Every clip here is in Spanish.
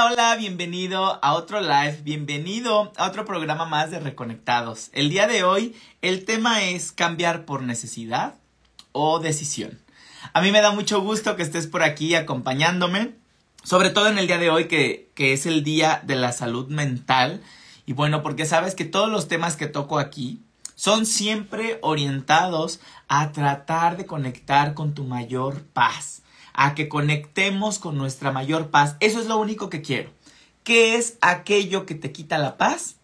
Hola, bienvenido a otro live, bienvenido a otro programa más de Reconectados. El día de hoy el tema es cambiar por necesidad o decisión. A mí me da mucho gusto que estés por aquí acompañándome, sobre todo en el día de hoy que, que es el día de la salud mental. Y bueno, porque sabes que todos los temas que toco aquí son siempre orientados a tratar de conectar con tu mayor paz a que conectemos con nuestra mayor paz. Eso es lo único que quiero. ¿Qué es aquello que te quita la paz?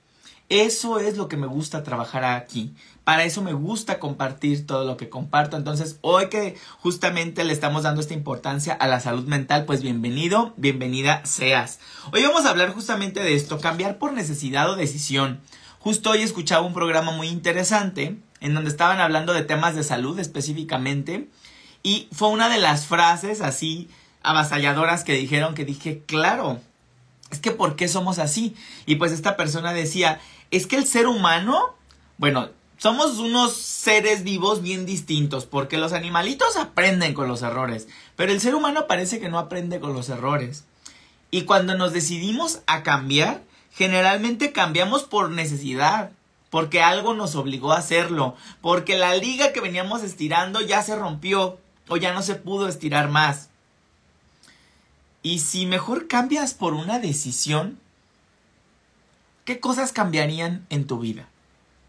Eso es lo que me gusta trabajar aquí. Para eso me gusta compartir todo lo que comparto. Entonces, hoy que justamente le estamos dando esta importancia a la salud mental, pues bienvenido, bienvenida seas. Hoy vamos a hablar justamente de esto, cambiar por necesidad o decisión. Justo hoy escuchaba un programa muy interesante en donde estaban hablando de temas de salud específicamente y fue una de las frases así avasalladoras que dijeron que dije, claro, es que ¿por qué somos así? Y pues esta persona decía, es que el ser humano, bueno, somos unos seres vivos bien distintos, porque los animalitos aprenden con los errores, pero el ser humano parece que no aprende con los errores. Y cuando nos decidimos a cambiar, generalmente cambiamos por necesidad, porque algo nos obligó a hacerlo, porque la liga que veníamos estirando ya se rompió, o ya no se pudo estirar más. Y si mejor cambias por una decisión, ¿qué cosas cambiarían en tu vida?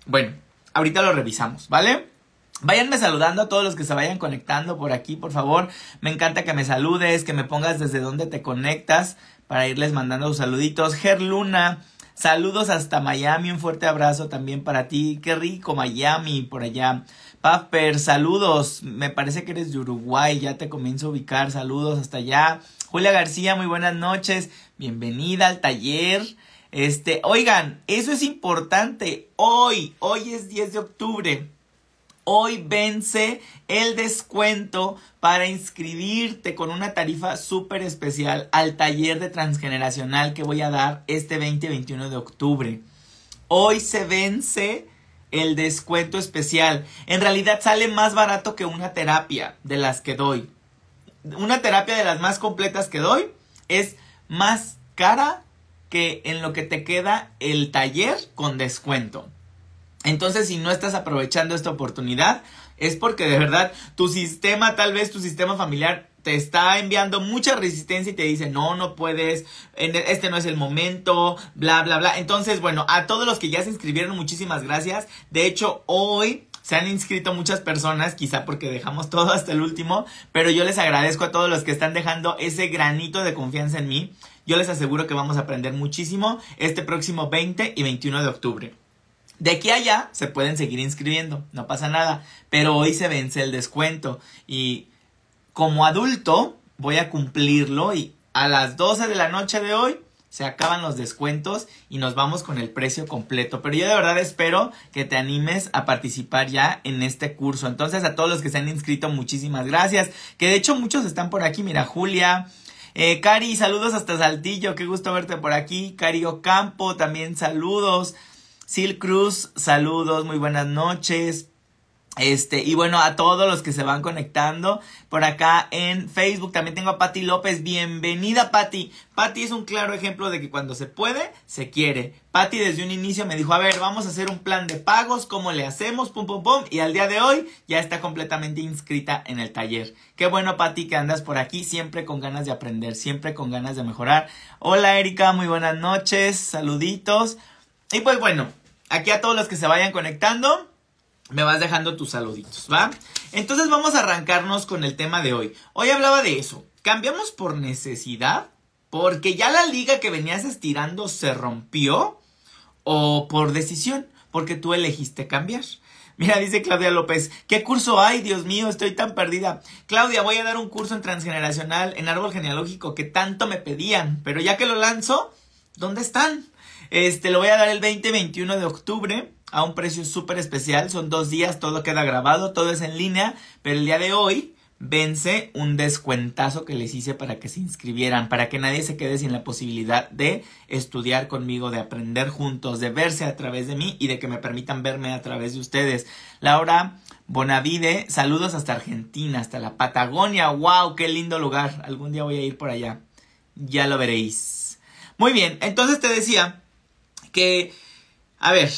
Bueno, ahorita lo revisamos, ¿vale? Váyanme saludando a todos los que se vayan conectando por aquí, por favor. Me encanta que me saludes, que me pongas desde dónde te conectas para irles mandando saluditos. Ger Luna, saludos hasta Miami, un fuerte abrazo también para ti. Qué rico Miami por allá. Paper, saludos. Me parece que eres de Uruguay, ya te comienzo a ubicar. Saludos hasta allá. Julia García, muy buenas noches. Bienvenida al taller. Este, oigan, eso es importante. Hoy, hoy es 10 de octubre. Hoy vence el descuento para inscribirte con una tarifa súper especial al taller de transgeneracional que voy a dar este 20-21 de octubre. Hoy se vence el descuento especial. En realidad sale más barato que una terapia de las que doy. Una terapia de las más completas que doy es más cara que en lo que te queda el taller con descuento. Entonces, si no estás aprovechando esta oportunidad, es porque de verdad tu sistema, tal vez tu sistema familiar te está enviando mucha resistencia y te dice, no, no puedes, este no es el momento, bla, bla, bla. Entonces, bueno, a todos los que ya se inscribieron, muchísimas gracias. De hecho, hoy se han inscrito muchas personas, quizá porque dejamos todo hasta el último, pero yo les agradezco a todos los que están dejando ese granito de confianza en mí. Yo les aseguro que vamos a aprender muchísimo este próximo 20 y 21 de octubre. De aquí a allá se pueden seguir inscribiendo, no pasa nada, pero hoy se vence el descuento y como adulto voy a cumplirlo y a las 12 de la noche de hoy se acaban los descuentos y nos vamos con el precio completo. Pero yo de verdad espero que te animes a participar ya en este curso. Entonces a todos los que se han inscrito, muchísimas gracias. Que de hecho muchos están por aquí. Mira, Julia. Eh, Cari, saludos hasta Saltillo. Qué gusto verte por aquí. Cari Ocampo, también saludos. Sil Cruz, saludos. Muy buenas noches. Este, y bueno, a todos los que se van conectando por acá en Facebook, también tengo a Patti López. Bienvenida, Patti. Patti es un claro ejemplo de que cuando se puede, se quiere. Patti desde un inicio me dijo, a ver, vamos a hacer un plan de pagos, ¿cómo le hacemos? Pum, pum, pum. Y al día de hoy ya está completamente inscrita en el taller. Qué bueno, Patti, que andas por aquí, siempre con ganas de aprender, siempre con ganas de mejorar. Hola, Erika, muy buenas noches, saluditos. Y pues bueno, aquí a todos los que se vayan conectando me vas dejando tus saluditos, ¿va? Entonces vamos a arrancarnos con el tema de hoy. Hoy hablaba de eso. ¿Cambiamos por necesidad? ¿Porque ya la liga que venías estirando se rompió? ¿O por decisión? Porque tú elegiste cambiar. Mira, dice Claudia López, ¿qué curso hay? Dios mío, estoy tan perdida. Claudia, voy a dar un curso en transgeneracional, en árbol genealógico, que tanto me pedían, pero ya que lo lanzo, ¿dónde están? Este, lo voy a dar el 20-21 de octubre a un precio súper especial. Son dos días, todo queda grabado, todo es en línea. Pero el día de hoy vence un descuentazo que les hice para que se inscribieran, para que nadie se quede sin la posibilidad de estudiar conmigo, de aprender juntos, de verse a través de mí y de que me permitan verme a través de ustedes. Laura Bonavide, saludos hasta Argentina, hasta la Patagonia. ¡Wow! ¡Qué lindo lugar! Algún día voy a ir por allá. Ya lo veréis. Muy bien, entonces te decía que, a ver,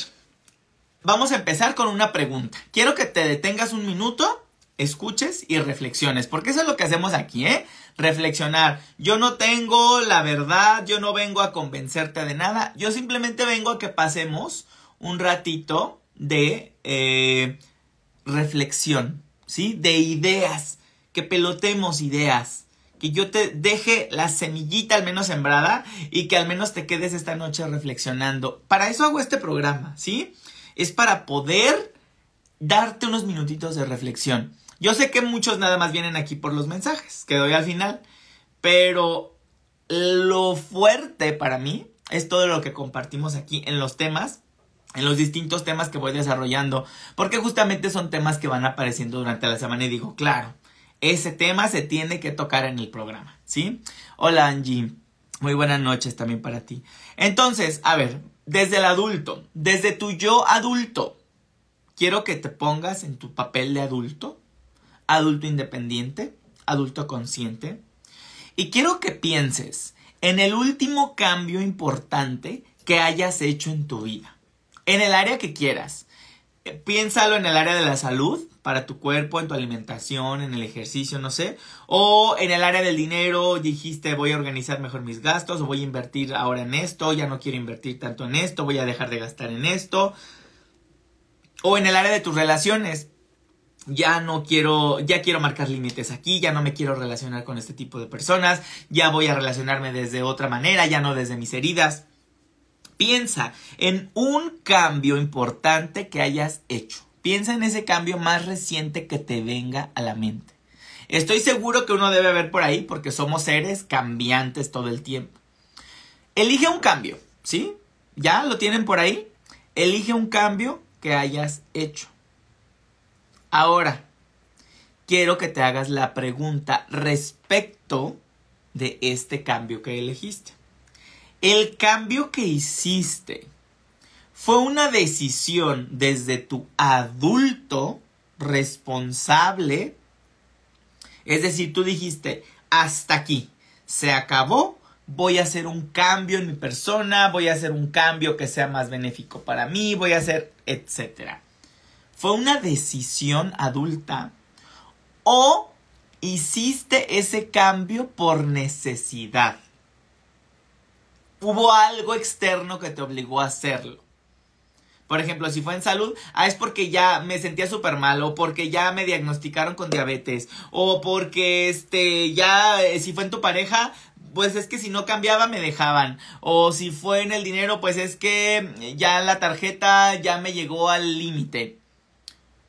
vamos a empezar con una pregunta. Quiero que te detengas un minuto, escuches y reflexiones, porque eso es lo que hacemos aquí, ¿eh? Reflexionar. Yo no tengo la verdad, yo no vengo a convencerte de nada, yo simplemente vengo a que pasemos un ratito de eh, reflexión, ¿sí? De ideas, que pelotemos ideas que yo te deje la semillita al menos sembrada y que al menos te quedes esta noche reflexionando. Para eso hago este programa, ¿sí? Es para poder darte unos minutitos de reflexión. Yo sé que muchos nada más vienen aquí por los mensajes que doy al final, pero lo fuerte para mí es todo lo que compartimos aquí en los temas, en los distintos temas que voy desarrollando, porque justamente son temas que van apareciendo durante la semana y digo, claro, ese tema se tiene que tocar en el programa, ¿sí? Hola Angie, muy buenas noches también para ti. Entonces, a ver, desde el adulto, desde tu yo adulto, quiero que te pongas en tu papel de adulto, adulto independiente, adulto consciente, y quiero que pienses en el último cambio importante que hayas hecho en tu vida, en el área que quieras. Piénsalo en el área de la salud, para tu cuerpo, en tu alimentación, en el ejercicio, no sé. O en el área del dinero dijiste voy a organizar mejor mis gastos, o voy a invertir ahora en esto, ya no quiero invertir tanto en esto, voy a dejar de gastar en esto. O en el área de tus relaciones, ya no quiero, ya quiero marcar límites aquí, ya no me quiero relacionar con este tipo de personas, ya voy a relacionarme desde otra manera, ya no desde mis heridas. Piensa en un cambio importante que hayas hecho. Piensa en ese cambio más reciente que te venga a la mente. Estoy seguro que uno debe ver por ahí porque somos seres cambiantes todo el tiempo. Elige un cambio, ¿sí? ¿Ya lo tienen por ahí? Elige un cambio que hayas hecho. Ahora, quiero que te hagas la pregunta respecto de este cambio que elegiste. El cambio que hiciste fue una decisión desde tu adulto responsable. Es decir, tú dijiste, hasta aquí, se acabó, voy a hacer un cambio en mi persona, voy a hacer un cambio que sea más benéfico para mí, voy a hacer, etcétera. Fue una decisión adulta o hiciste ese cambio por necesidad. Hubo algo externo que te obligó a hacerlo. Por ejemplo, si fue en salud, ah, es porque ya me sentía súper mal, o porque ya me diagnosticaron con diabetes, o porque este, ya, eh, si fue en tu pareja, pues es que si no cambiaba me dejaban. O si fue en el dinero, pues es que ya la tarjeta ya me llegó al límite.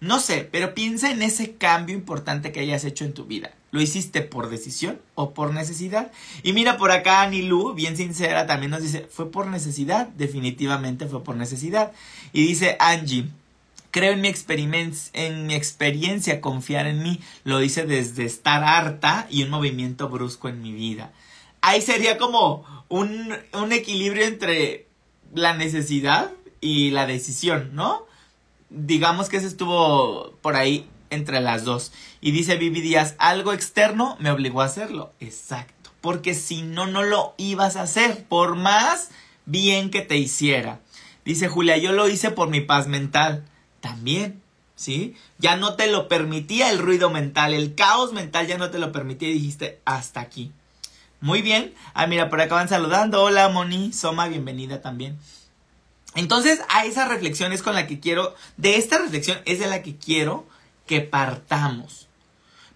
No sé, pero piensa en ese cambio importante que hayas hecho en tu vida. ¿Lo hiciste por decisión o por necesidad? Y mira por acá Anilu, bien sincera, también nos dice, fue por necesidad, definitivamente fue por necesidad. Y dice Angie, creo en mi, en mi experiencia confiar en mí, lo hice desde estar harta y un movimiento brusco en mi vida. Ahí sería como un, un equilibrio entre la necesidad y la decisión, ¿no? Digamos que ese estuvo por ahí entre las dos. Y dice Vivi Díaz, algo externo me obligó a hacerlo. Exacto. Porque si no, no lo ibas a hacer, por más bien que te hiciera. Dice Julia, yo lo hice por mi paz mental. También, ¿sí? Ya no te lo permitía el ruido mental, el caos mental ya no te lo permitía y dijiste, hasta aquí. Muy bien. Ah, mira, por acá van saludando. Hola, Moni. Soma, bienvenida también. Entonces, a esa reflexión es con la que quiero, de esta reflexión es de la que quiero que partamos.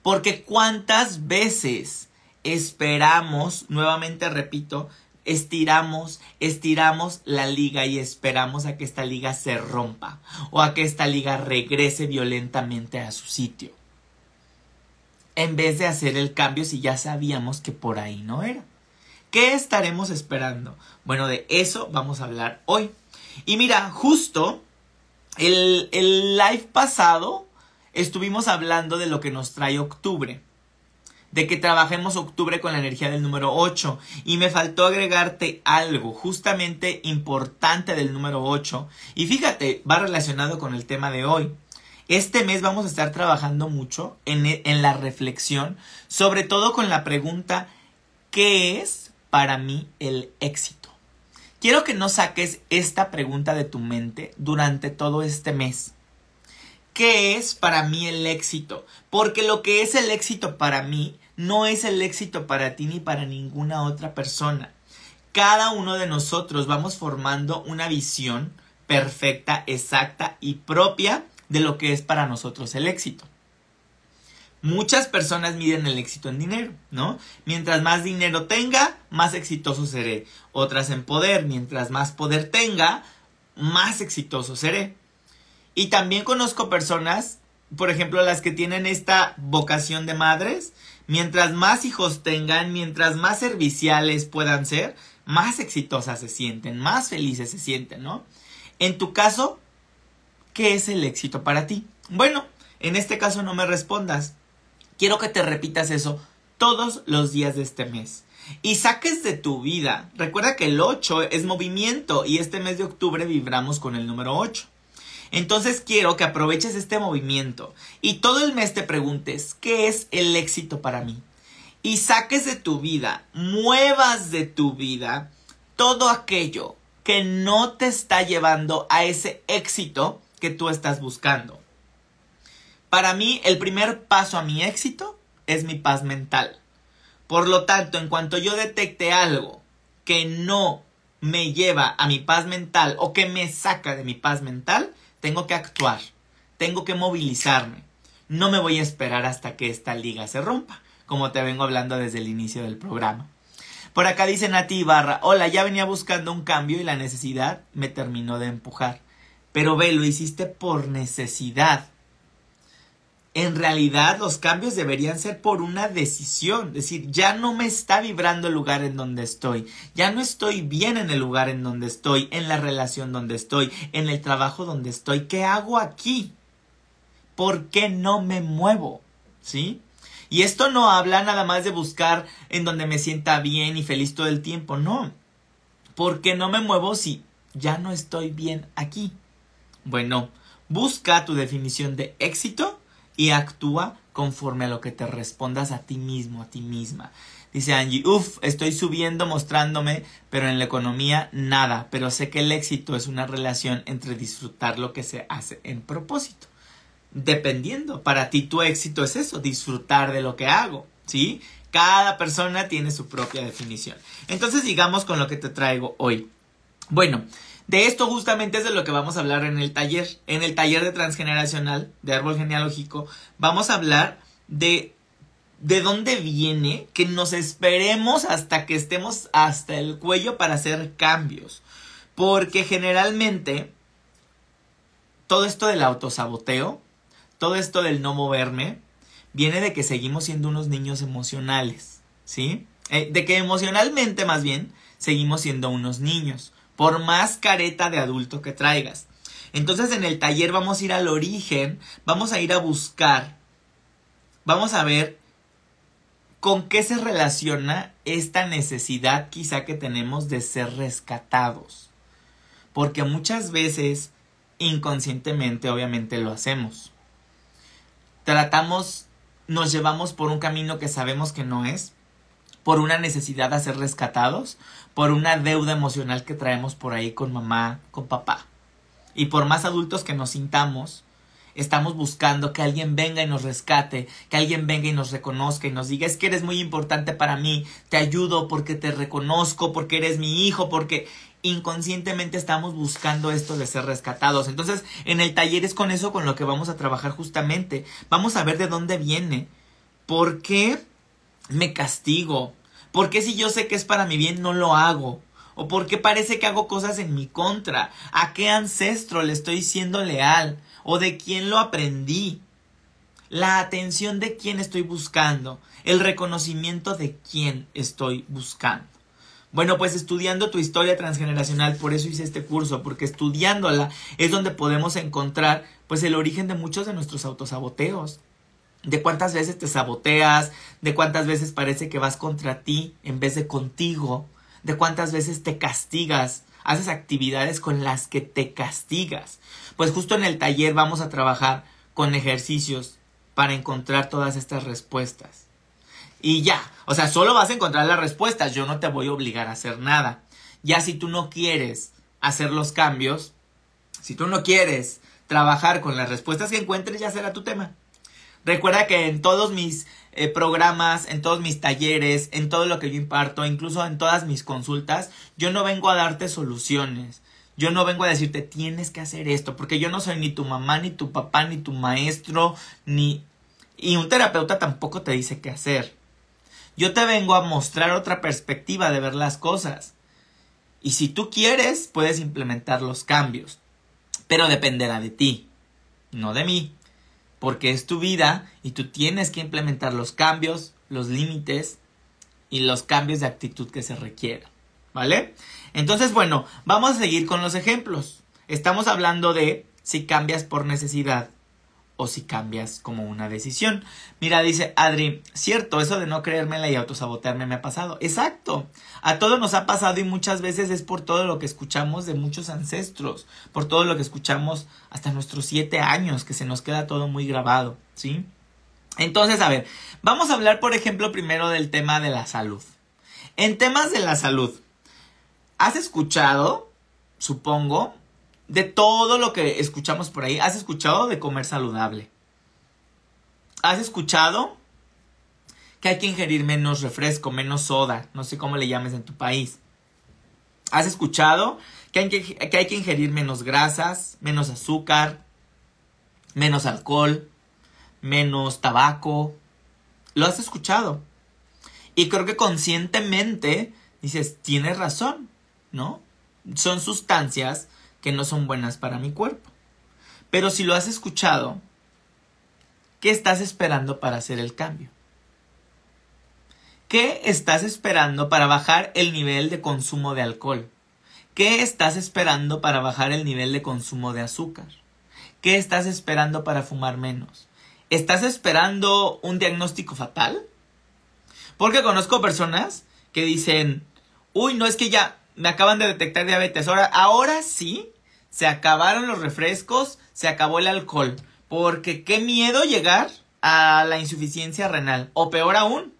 Porque cuántas veces esperamos, nuevamente repito, estiramos, estiramos la liga y esperamos a que esta liga se rompa o a que esta liga regrese violentamente a su sitio. En vez de hacer el cambio si ya sabíamos que por ahí no era. ¿Qué estaremos esperando? Bueno, de eso vamos a hablar hoy. Y mira, justo el, el live pasado estuvimos hablando de lo que nos trae octubre. De que trabajemos octubre con la energía del número 8. Y me faltó agregarte algo justamente importante del número 8. Y fíjate, va relacionado con el tema de hoy. Este mes vamos a estar trabajando mucho en, en la reflexión, sobre todo con la pregunta, ¿qué es para mí el éxito? quiero que no saques esta pregunta de tu mente durante todo este mes. ¿Qué es para mí el éxito? Porque lo que es el éxito para mí no es el éxito para ti ni para ninguna otra persona. Cada uno de nosotros vamos formando una visión perfecta, exacta y propia de lo que es para nosotros el éxito. Muchas personas miden el éxito en dinero, ¿no? Mientras más dinero tenga, más exitoso seré. Otras en poder, mientras más poder tenga, más exitoso seré. Y también conozco personas, por ejemplo, las que tienen esta vocación de madres, mientras más hijos tengan, mientras más serviciales puedan ser, más exitosas se sienten, más felices se sienten, ¿no? En tu caso, ¿qué es el éxito para ti? Bueno, en este caso no me respondas. Quiero que te repitas eso todos los días de este mes. Y saques de tu vida. Recuerda que el 8 es movimiento y este mes de octubre vibramos con el número 8. Entonces quiero que aproveches este movimiento y todo el mes te preguntes, ¿qué es el éxito para mí? Y saques de tu vida, muevas de tu vida todo aquello que no te está llevando a ese éxito que tú estás buscando. Para mí, el primer paso a mi éxito es mi paz mental. Por lo tanto, en cuanto yo detecte algo que no me lleva a mi paz mental o que me saca de mi paz mental, tengo que actuar, tengo que movilizarme. No me voy a esperar hasta que esta liga se rompa, como te vengo hablando desde el inicio del programa. Por acá dice Nati Ibarra, hola, ya venía buscando un cambio y la necesidad me terminó de empujar. Pero ve, lo hiciste por necesidad. En realidad los cambios deberían ser por una decisión, es decir, ya no me está vibrando el lugar en donde estoy, ya no estoy bien en el lugar en donde estoy, en la relación donde estoy, en el trabajo donde estoy, ¿qué hago aquí? ¿Por qué no me muevo? ¿Sí? Y esto no habla nada más de buscar en donde me sienta bien y feliz todo el tiempo, no. ¿Por qué no me muevo si ya no estoy bien aquí? Bueno, busca tu definición de éxito y actúa conforme a lo que te respondas a ti mismo, a ti misma. Dice Angie, uff, estoy subiendo, mostrándome, pero en la economía nada, pero sé que el éxito es una relación entre disfrutar lo que se hace en propósito. Dependiendo, para ti tu éxito es eso, disfrutar de lo que hago, ¿sí? Cada persona tiene su propia definición. Entonces, digamos con lo que te traigo hoy. Bueno, de esto justamente es de lo que vamos a hablar en el taller. En el taller de transgeneracional de árbol genealógico vamos a hablar de de dónde viene que nos esperemos hasta que estemos hasta el cuello para hacer cambios. Porque generalmente todo esto del autosaboteo, todo esto del no moverme, viene de que seguimos siendo unos niños emocionales, ¿sí? Eh, de que emocionalmente más bien seguimos siendo unos niños por más careta de adulto que traigas. Entonces en el taller vamos a ir al origen, vamos a ir a buscar, vamos a ver con qué se relaciona esta necesidad quizá que tenemos de ser rescatados. Porque muchas veces inconscientemente obviamente lo hacemos. Tratamos, nos llevamos por un camino que sabemos que no es, por una necesidad de ser rescatados, por una deuda emocional que traemos por ahí con mamá, con papá. Y por más adultos que nos sintamos, estamos buscando que alguien venga y nos rescate, que alguien venga y nos reconozca y nos diga, es que eres muy importante para mí, te ayudo porque te reconozco, porque eres mi hijo, porque inconscientemente estamos buscando esto de ser rescatados. Entonces, en el taller es con eso con lo que vamos a trabajar justamente. Vamos a ver de dónde viene. ¿Por qué me castigo? ¿Por qué si yo sé que es para mi bien no lo hago? ¿O por qué parece que hago cosas en mi contra? ¿A qué ancestro le estoy siendo leal? ¿O de quién lo aprendí? La atención de quién estoy buscando. El reconocimiento de quién estoy buscando. Bueno, pues estudiando tu historia transgeneracional, por eso hice este curso, porque estudiándola es donde podemos encontrar pues el origen de muchos de nuestros autosaboteos de cuántas veces te saboteas, de cuántas veces parece que vas contra ti en vez de contigo, de cuántas veces te castigas, haces actividades con las que te castigas. Pues justo en el taller vamos a trabajar con ejercicios para encontrar todas estas respuestas. Y ya, o sea, solo vas a encontrar las respuestas, yo no te voy a obligar a hacer nada. Ya si tú no quieres hacer los cambios, si tú no quieres trabajar con las respuestas que encuentres, ya será tu tema. Recuerda que en todos mis eh, programas, en todos mis talleres, en todo lo que yo imparto, incluso en todas mis consultas, yo no vengo a darte soluciones. Yo no vengo a decirte tienes que hacer esto, porque yo no soy ni tu mamá, ni tu papá, ni tu maestro, ni... Y un terapeuta tampoco te dice qué hacer. Yo te vengo a mostrar otra perspectiva de ver las cosas. Y si tú quieres, puedes implementar los cambios. Pero dependerá de ti, no de mí. Porque es tu vida y tú tienes que implementar los cambios, los límites y los cambios de actitud que se requieran. ¿Vale? Entonces, bueno, vamos a seguir con los ejemplos. Estamos hablando de si cambias por necesidad o si cambias como una decisión. Mira, dice Adri, cierto, eso de no creérmela y autosabotearme me ha pasado. Exacto, a todos nos ha pasado y muchas veces es por todo lo que escuchamos de muchos ancestros, por todo lo que escuchamos hasta nuestros siete años, que se nos queda todo muy grabado, ¿sí? Entonces, a ver, vamos a hablar, por ejemplo, primero del tema de la salud. En temas de la salud, ¿has escuchado, supongo, de todo lo que escuchamos por ahí, ¿has escuchado de comer saludable? ¿Has escuchado que hay que ingerir menos refresco, menos soda? No sé cómo le llames en tu país. ¿Has escuchado que hay que, que hay que ingerir menos grasas, menos azúcar, menos alcohol, menos tabaco? ¿Lo has escuchado? Y creo que conscientemente dices, tienes razón, ¿no? Son sustancias que no son buenas para mi cuerpo. Pero si lo has escuchado, ¿qué estás esperando para hacer el cambio? ¿Qué estás esperando para bajar el nivel de consumo de alcohol? ¿Qué estás esperando para bajar el nivel de consumo de azúcar? ¿Qué estás esperando para fumar menos? ¿Estás esperando un diagnóstico fatal? Porque conozco personas que dicen, uy, no es que ya me acaban de detectar diabetes, ahora, ahora sí se acabaron los refrescos, se acabó el alcohol. Porque qué miedo llegar a la insuficiencia renal. O peor aún,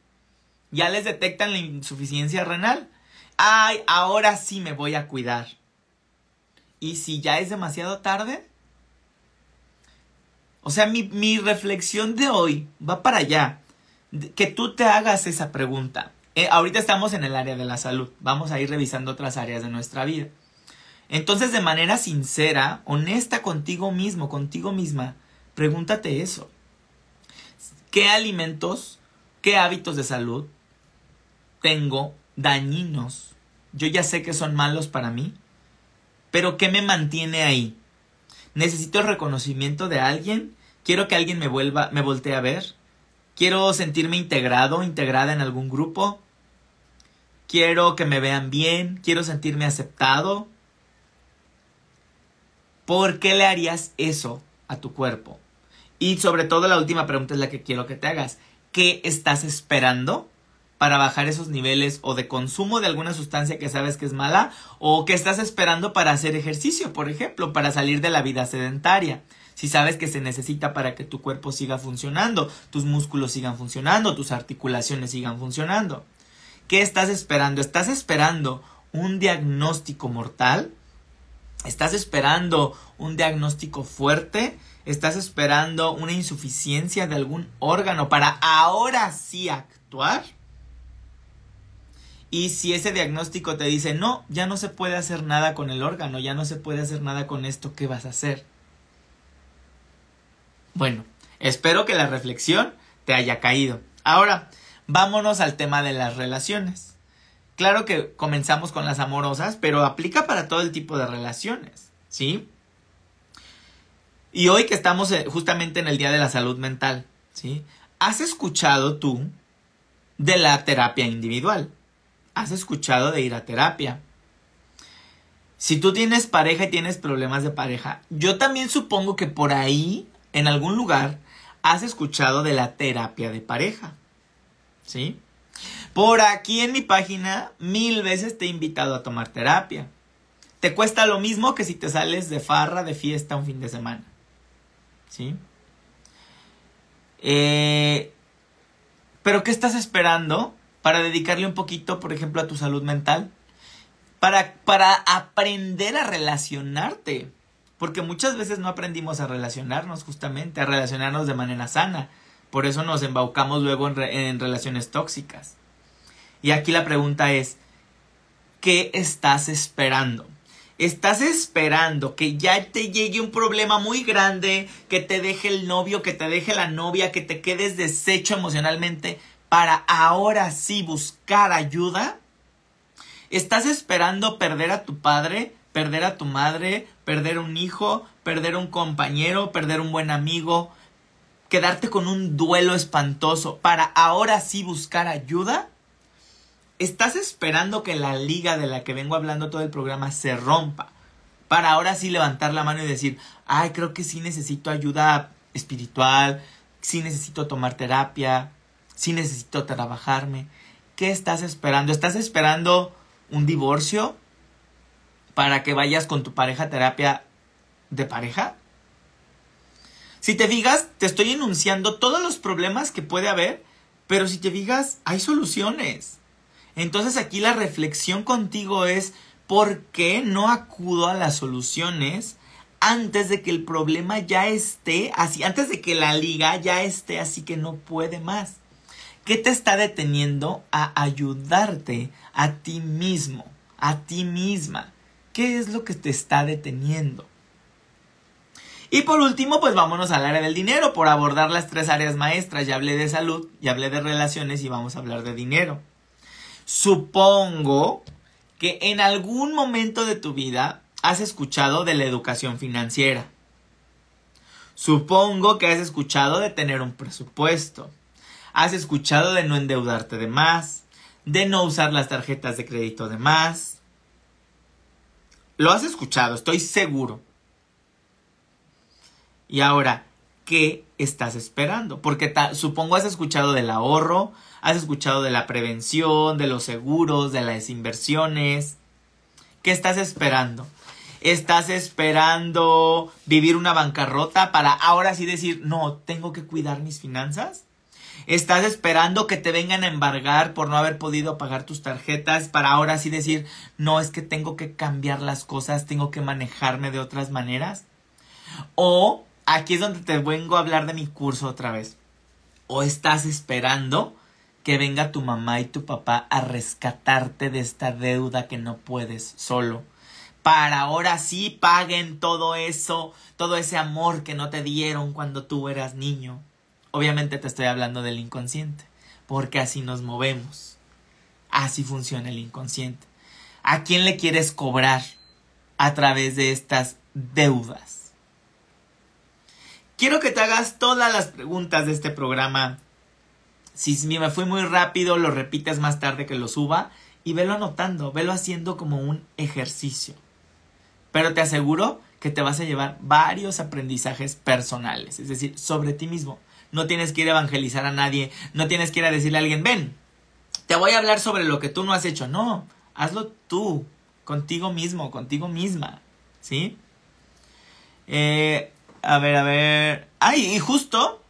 ya les detectan la insuficiencia renal. Ay, ahora sí me voy a cuidar. ¿Y si ya es demasiado tarde? O sea, mi, mi reflexión de hoy va para allá. Que tú te hagas esa pregunta. Eh, ahorita estamos en el área de la salud. Vamos a ir revisando otras áreas de nuestra vida. Entonces, de manera sincera, honesta contigo mismo, contigo misma, pregúntate eso. ¿Qué alimentos, qué hábitos de salud tengo dañinos? Yo ya sé que son malos para mí, pero ¿qué me mantiene ahí? ¿Necesito el reconocimiento de alguien? ¿Quiero que alguien me vuelva, me voltee a ver? ¿Quiero sentirme integrado, integrada en algún grupo? ¿Quiero que me vean bien? ¿Quiero sentirme aceptado? ¿Por qué le harías eso a tu cuerpo? Y sobre todo la última pregunta es la que quiero que te hagas. ¿Qué estás esperando para bajar esos niveles o de consumo de alguna sustancia que sabes que es mala o qué estás esperando para hacer ejercicio, por ejemplo, para salir de la vida sedentaria? Si sabes que se necesita para que tu cuerpo siga funcionando, tus músculos sigan funcionando, tus articulaciones sigan funcionando. ¿Qué estás esperando? ¿Estás esperando un diagnóstico mortal? ¿Estás esperando un diagnóstico fuerte? ¿Estás esperando una insuficiencia de algún órgano para ahora sí actuar? Y si ese diagnóstico te dice, no, ya no se puede hacer nada con el órgano, ya no se puede hacer nada con esto, ¿qué vas a hacer? Bueno, espero que la reflexión te haya caído. Ahora, vámonos al tema de las relaciones. Claro que comenzamos con las amorosas, pero aplica para todo el tipo de relaciones, ¿sí? Y hoy que estamos eh, justamente en el Día de la Salud Mental, ¿sí? ¿Has escuchado tú de la terapia individual? ¿Has escuchado de ir a terapia? Si tú tienes pareja y tienes problemas de pareja, yo también supongo que por ahí, en algún lugar, has escuchado de la terapia de pareja. ¿Sí? Por aquí en mi página mil veces te he invitado a tomar terapia. Te cuesta lo mismo que si te sales de farra, de fiesta un fin de semana. ¿Sí? Eh, pero ¿qué estás esperando para dedicarle un poquito, por ejemplo, a tu salud mental? para, para aprender a relacionarte. Porque muchas veces no aprendimos a relacionarnos justamente, a relacionarnos de manera sana. Por eso nos embaucamos luego en, en relaciones tóxicas. Y aquí la pregunta es, ¿qué estás esperando? Estás esperando que ya te llegue un problema muy grande, que te deje el novio, que te deje la novia, que te quedes deshecho emocionalmente para ahora sí buscar ayuda. ¿Estás esperando perder a tu padre, perder a tu madre, perder un hijo, perder un compañero, perder un buen amigo, quedarte con un duelo espantoso para ahora sí buscar ayuda? ¿Estás esperando que la liga de la que vengo hablando todo el programa se rompa? Para ahora sí levantar la mano y decir, ay, creo que sí necesito ayuda espiritual, sí necesito tomar terapia, sí necesito trabajarme. ¿Qué estás esperando? ¿Estás esperando un divorcio para que vayas con tu pareja a terapia de pareja? Si te fijas, te estoy enunciando todos los problemas que puede haber, pero si te fijas, hay soluciones. Entonces aquí la reflexión contigo es ¿por qué no acudo a las soluciones antes de que el problema ya esté así, antes de que la liga ya esté así que no puede más? ¿Qué te está deteniendo a ayudarte a ti mismo, a ti misma? ¿Qué es lo que te está deteniendo? Y por último, pues vámonos al área del dinero, por abordar las tres áreas maestras. Ya hablé de salud, ya hablé de relaciones y vamos a hablar de dinero. Supongo que en algún momento de tu vida has escuchado de la educación financiera. Supongo que has escuchado de tener un presupuesto. Has escuchado de no endeudarte de más, de no usar las tarjetas de crédito de más. Lo has escuchado, estoy seguro. Y ahora, ¿qué estás esperando? Porque supongo has escuchado del ahorro, has escuchado de la prevención, de los seguros, de las inversiones. ¿Qué estás esperando? ¿Estás esperando vivir una bancarrota para ahora sí decir, no, tengo que cuidar mis finanzas? ¿Estás esperando que te vengan a embargar por no haber podido pagar tus tarjetas para ahora sí decir, no, es que tengo que cambiar las cosas, tengo que manejarme de otras maneras? O aquí es donde te vengo a hablar de mi curso otra vez. O estás esperando que venga tu mamá y tu papá a rescatarte de esta deuda que no puedes solo. Para ahora sí paguen todo eso, todo ese amor que no te dieron cuando tú eras niño. Obviamente te estoy hablando del inconsciente, porque así nos movemos. Así funciona el inconsciente. ¿A quién le quieres cobrar a través de estas deudas? Quiero que te hagas todas las preguntas de este programa. Si me fui muy rápido, lo repites más tarde que lo suba y velo anotando, velo haciendo como un ejercicio. Pero te aseguro que te vas a llevar varios aprendizajes personales, es decir, sobre ti mismo. No tienes que ir a evangelizar a nadie, no tienes que ir a decirle a alguien, ven, te voy a hablar sobre lo que tú no has hecho. No, hazlo tú, contigo mismo, contigo misma, ¿sí? Eh, a ver, a ver. Ay, y justo.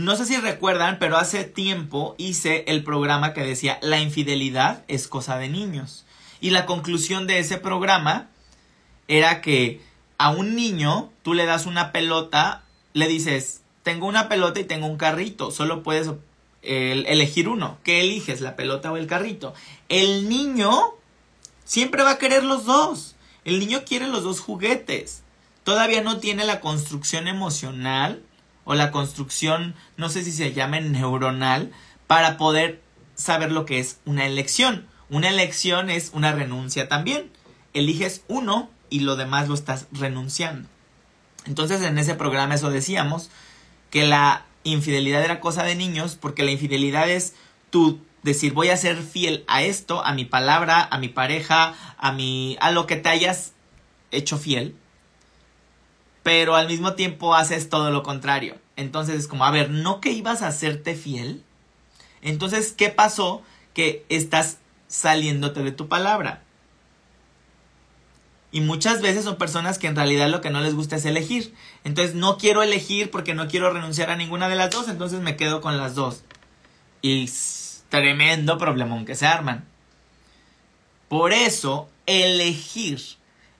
No sé si recuerdan, pero hace tiempo hice el programa que decía La infidelidad es cosa de niños. Y la conclusión de ese programa era que a un niño tú le das una pelota, le dices, tengo una pelota y tengo un carrito, solo puedes elegir uno. ¿Qué eliges, la pelota o el carrito? El niño siempre va a querer los dos. El niño quiere los dos juguetes todavía no tiene la construcción emocional o la construcción, no sé si se llame neuronal, para poder saber lo que es una elección. Una elección es una renuncia también. Eliges uno y lo demás lo estás renunciando. Entonces en ese programa eso decíamos, que la infidelidad era cosa de niños, porque la infidelidad es tú decir voy a ser fiel a esto, a mi palabra, a mi pareja, a mi a lo que te hayas hecho fiel pero al mismo tiempo haces todo lo contrario. Entonces es como, a ver, ¿no que ibas a hacerte fiel? Entonces, ¿qué pasó? Que estás saliéndote de tu palabra. Y muchas veces son personas que en realidad lo que no les gusta es elegir. Entonces no quiero elegir porque no quiero renunciar a ninguna de las dos, entonces me quedo con las dos. Y tremendo problemón que se arman. Por eso, elegir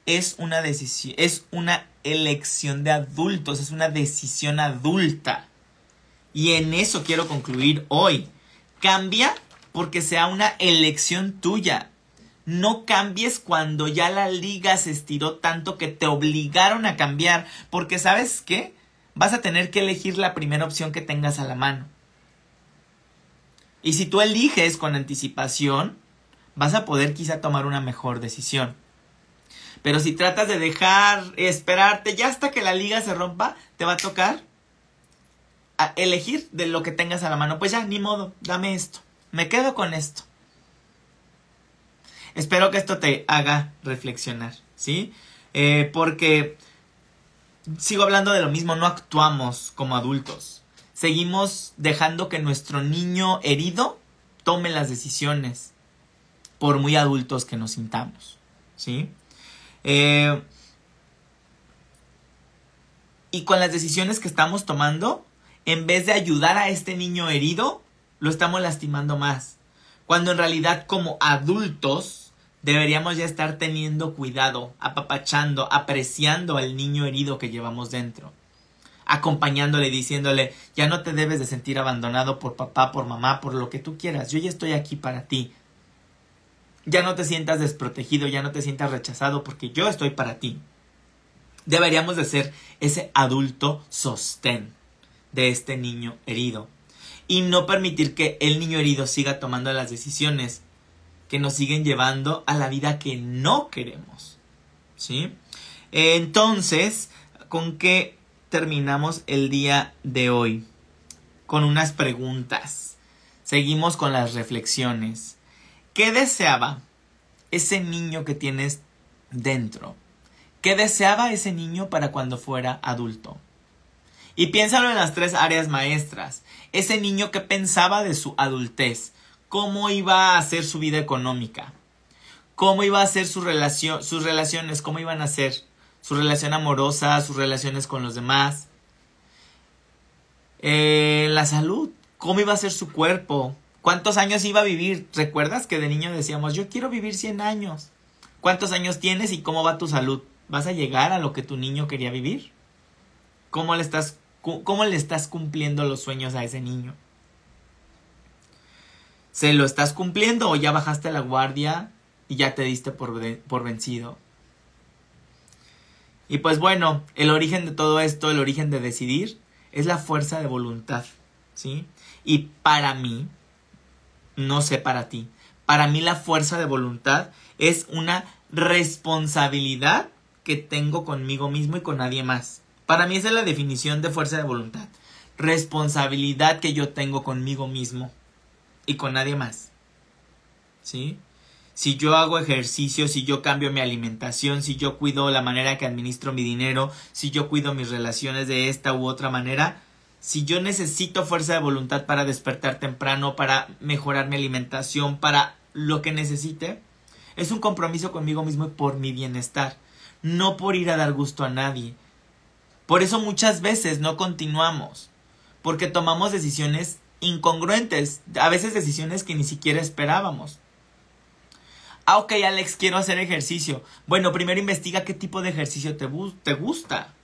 es una decisión, es una elección de adultos, es una decisión adulta. Y en eso quiero concluir hoy. Cambia porque sea una elección tuya. No cambies cuando ya la liga se estiró tanto que te obligaron a cambiar, porque sabes qué? Vas a tener que elegir la primera opción que tengas a la mano. Y si tú eliges con anticipación, vas a poder quizá tomar una mejor decisión. Pero si tratas de dejar, esperarte ya hasta que la liga se rompa, te va a tocar elegir de lo que tengas a la mano. Pues ya, ni modo, dame esto. Me quedo con esto. Espero que esto te haga reflexionar, ¿sí? Eh, porque sigo hablando de lo mismo, no actuamos como adultos. Seguimos dejando que nuestro niño herido tome las decisiones, por muy adultos que nos sintamos, ¿sí? Eh, y con las decisiones que estamos tomando, en vez de ayudar a este niño herido, lo estamos lastimando más. Cuando en realidad como adultos deberíamos ya estar teniendo cuidado, apapachando, apreciando al niño herido que llevamos dentro. Acompañándole, diciéndole, ya no te debes de sentir abandonado por papá, por mamá, por lo que tú quieras. Yo ya estoy aquí para ti. Ya no te sientas desprotegido, ya no te sientas rechazado porque yo estoy para ti. Deberíamos de ser ese adulto sostén de este niño herido y no permitir que el niño herido siga tomando las decisiones que nos siguen llevando a la vida que no queremos. ¿Sí? Entonces, ¿con qué terminamos el día de hoy? Con unas preguntas. Seguimos con las reflexiones. ¿Qué deseaba ese niño que tienes dentro? ¿Qué deseaba ese niño para cuando fuera adulto? Y piénsalo en las tres áreas maestras. Ese niño que pensaba de su adultez, cómo iba a ser su vida económica, cómo iba a ser sus relaciones, cómo iban a ser su relación amorosa, sus relaciones con los demás, eh, la salud, cómo iba a ser su cuerpo, cuántos años iba a vivir. ¿Recuerdas que de niño decíamos, yo quiero vivir 100 años? ¿Cuántos años tienes y cómo va tu salud? ¿Vas a llegar a lo que tu niño quería vivir? ¿Cómo le estás ¿Cómo le estás cumpliendo los sueños a ese niño? ¿Se lo estás cumpliendo o ya bajaste la guardia y ya te diste por, por vencido? Y pues bueno, el origen de todo esto, el origen de decidir, es la fuerza de voluntad, ¿sí? Y para mí, no sé para ti, para mí la fuerza de voluntad es una responsabilidad que tengo conmigo mismo y con nadie más. Para mí esa es la definición de fuerza de voluntad. Responsabilidad que yo tengo conmigo mismo y con nadie más. ¿Sí? Si yo hago ejercicio, si yo cambio mi alimentación, si yo cuido la manera que administro mi dinero, si yo cuido mis relaciones de esta u otra manera, si yo necesito fuerza de voluntad para despertar temprano, para mejorar mi alimentación, para lo que necesite, es un compromiso conmigo mismo y por mi bienestar, no por ir a dar gusto a nadie, por eso muchas veces no continuamos, porque tomamos decisiones incongruentes, a veces decisiones que ni siquiera esperábamos. Ah, ok, Alex, quiero hacer ejercicio. Bueno, primero investiga qué tipo de ejercicio te, te gusta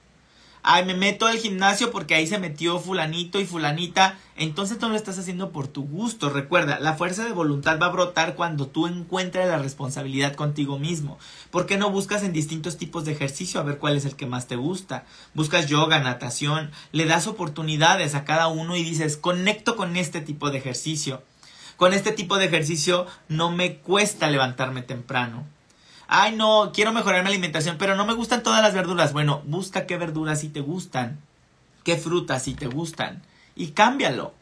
ay, me meto al gimnasio porque ahí se metió fulanito y fulanita, entonces tú lo estás haciendo por tu gusto. Recuerda, la fuerza de voluntad va a brotar cuando tú encuentres la responsabilidad contigo mismo. ¿Por qué no buscas en distintos tipos de ejercicio a ver cuál es el que más te gusta? Buscas yoga, natación, le das oportunidades a cada uno y dices, conecto con este tipo de ejercicio. Con este tipo de ejercicio no me cuesta levantarme temprano ay no, quiero mejorar mi alimentación, pero no me gustan todas las verduras. Bueno, busca qué verduras sí te gustan, qué frutas sí te gustan y cámbialo.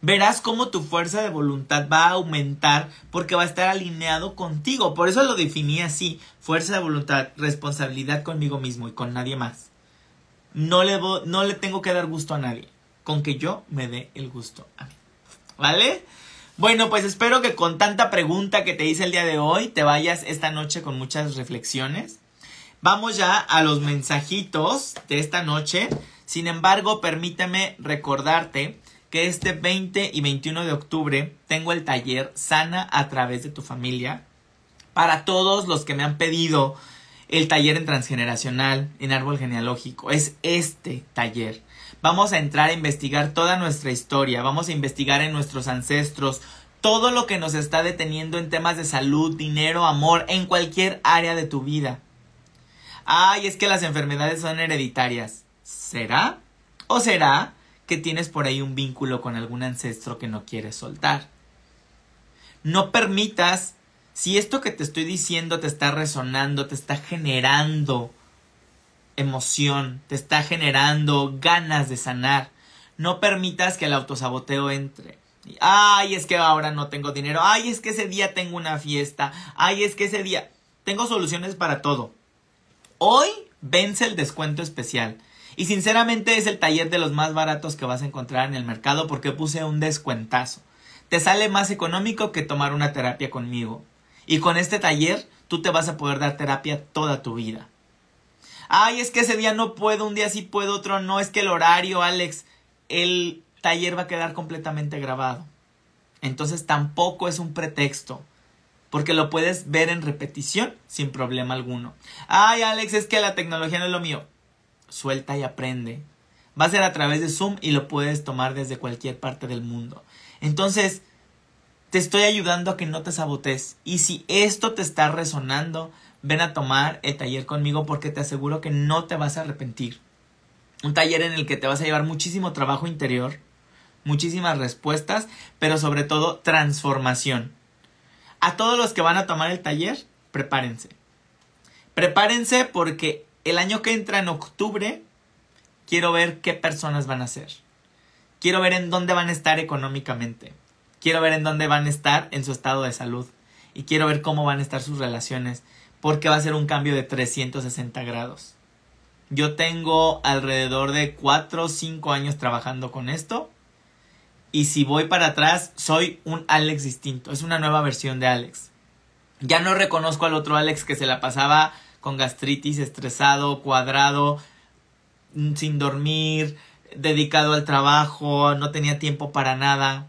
Verás cómo tu fuerza de voluntad va a aumentar porque va a estar alineado contigo. Por eso lo definí así. Fuerza de voluntad, responsabilidad conmigo mismo y con nadie más. No le, no le tengo que dar gusto a nadie. Con que yo me dé el gusto a mí. ¿Vale? Bueno, pues espero que con tanta pregunta que te hice el día de hoy te vayas esta noche con muchas reflexiones. Vamos ya a los mensajitos de esta noche. Sin embargo, permíteme recordarte que este 20 y 21 de octubre tengo el taller Sana a través de tu familia Para todos los que me han pedido el taller en transgeneracional, en árbol genealógico, es este taller. Vamos a entrar a investigar toda nuestra historia, vamos a investigar en nuestros ancestros, todo lo que nos está deteniendo en temas de salud, dinero, amor, en cualquier área de tu vida. Ay, es que las enfermedades son hereditarias. ¿Será? ¿O será que tienes por ahí un vínculo con algún ancestro que no quieres soltar? No permitas, si esto que te estoy diciendo te está resonando, te está generando emoción, te está generando ganas de sanar, no permitas que el autosaboteo entre. Ay, es que ahora no tengo dinero. Ay, es que ese día tengo una fiesta. Ay, es que ese día... Tengo soluciones para todo. Hoy vence el descuento especial. Y sinceramente es el taller de los más baratos que vas a encontrar en el mercado porque puse un descuentazo. Te sale más económico que tomar una terapia conmigo. Y con este taller tú te vas a poder dar terapia toda tu vida. Ay, es que ese día no puedo, un día sí puedo, otro no, es que el horario, Alex, el taller va a quedar completamente grabado. Entonces tampoco es un pretexto. Porque lo puedes ver en repetición sin problema alguno. Ay, Alex, es que la tecnología no es lo mío. Suelta y aprende. Va a ser a través de Zoom y lo puedes tomar desde cualquier parte del mundo. Entonces, te estoy ayudando a que no te sabotes. Y si esto te está resonando, ven a tomar el taller conmigo porque te aseguro que no te vas a arrepentir. Un taller en el que te vas a llevar muchísimo trabajo interior, muchísimas respuestas, pero sobre todo transformación. A todos los que van a tomar el taller, prepárense. Prepárense porque el año que entra en octubre quiero ver qué personas van a ser. Quiero ver en dónde van a estar económicamente. Quiero ver en dónde van a estar en su estado de salud. Y quiero ver cómo van a estar sus relaciones. Porque va a ser un cambio de 360 grados. Yo tengo alrededor de 4 o 5 años trabajando con esto. Y si voy para atrás, soy un Alex distinto. Es una nueva versión de Alex. Ya no reconozco al otro Alex que se la pasaba con gastritis, estresado, cuadrado, mm, sin dormir, dedicado al trabajo, no tenía tiempo para nada.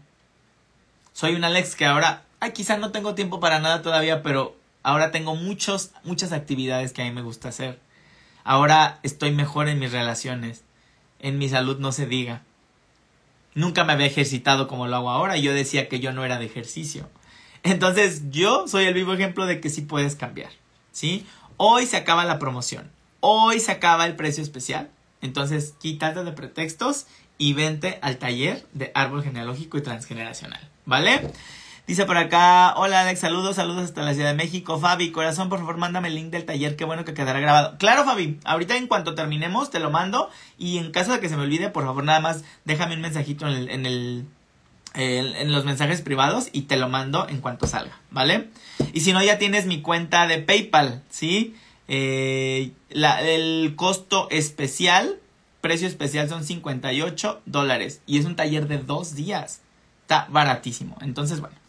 Soy un Alex que ahora, ay, quizá no tengo tiempo para nada todavía, pero ahora tengo muchos, muchas actividades que a mí me gusta hacer. Ahora estoy mejor en mis relaciones. En mi salud no se diga. Nunca me había ejercitado como lo hago ahora. Yo decía que yo no era de ejercicio. Entonces yo soy el vivo ejemplo de que sí puedes cambiar. ¿Sí? Hoy se acaba la promoción. Hoy se acaba el precio especial. Entonces quítate de pretextos y vente al taller de árbol genealógico y transgeneracional. ¿Vale? Dice por acá, hola Alex, saludos, saludos hasta la Ciudad de México. Fabi, corazón, por favor, mándame el link del taller, qué bueno que quedará grabado. Claro, Fabi, ahorita en cuanto terminemos te lo mando y en caso de que se me olvide, por favor, nada más déjame un mensajito en el, en el en los mensajes privados y te lo mando en cuanto salga, ¿vale? Y si no, ya tienes mi cuenta de PayPal, ¿sí? Eh, el costo especial, precio especial son 58 dólares y es un taller de dos días. Está baratísimo. Entonces, bueno.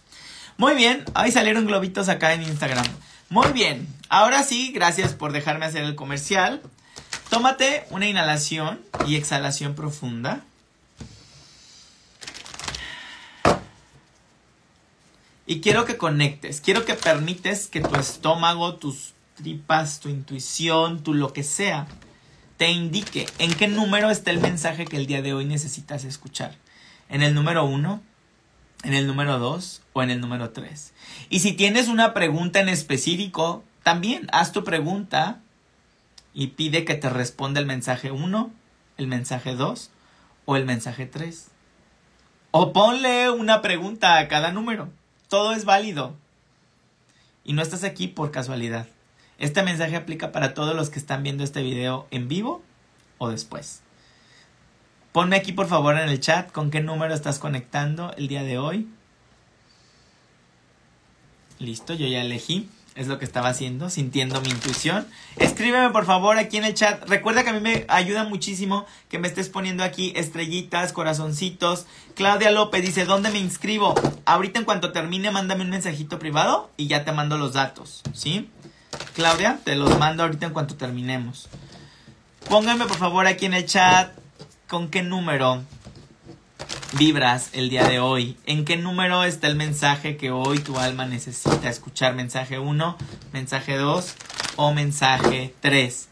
Muy bien, ahí salieron globitos acá en Instagram. Muy bien, ahora sí, gracias por dejarme hacer el comercial. Tómate una inhalación y exhalación profunda. Y quiero que conectes, quiero que permites que tu estómago, tus tripas, tu intuición, tu lo que sea, te indique en qué número está el mensaje que el día de hoy necesitas escuchar. En el número uno, en el número 2 o en el número 3. Y si tienes una pregunta en específico, también haz tu pregunta y pide que te responda el mensaje 1, el mensaje 2 o el mensaje 3. O ponle una pregunta a cada número. Todo es válido. Y no estás aquí por casualidad. Este mensaje aplica para todos los que están viendo este video en vivo o después. Ponme aquí por favor en el chat con qué número estás conectando el día de hoy. Listo, yo ya elegí. Es lo que estaba haciendo, sintiendo mi intuición. Escríbeme por favor aquí en el chat. Recuerda que a mí me ayuda muchísimo que me estés poniendo aquí estrellitas, corazoncitos. Claudia López dice, ¿dónde me inscribo? Ahorita en cuanto termine, mándame un mensajito privado y ya te mando los datos, ¿sí? Claudia, te los mando ahorita en cuanto terminemos. Pónganme por favor aquí en el chat con qué número vibras el día de hoy? ¿En qué número está el mensaje que hoy tu alma necesita escuchar? ¿Mensaje 1, mensaje 2 o mensaje 3?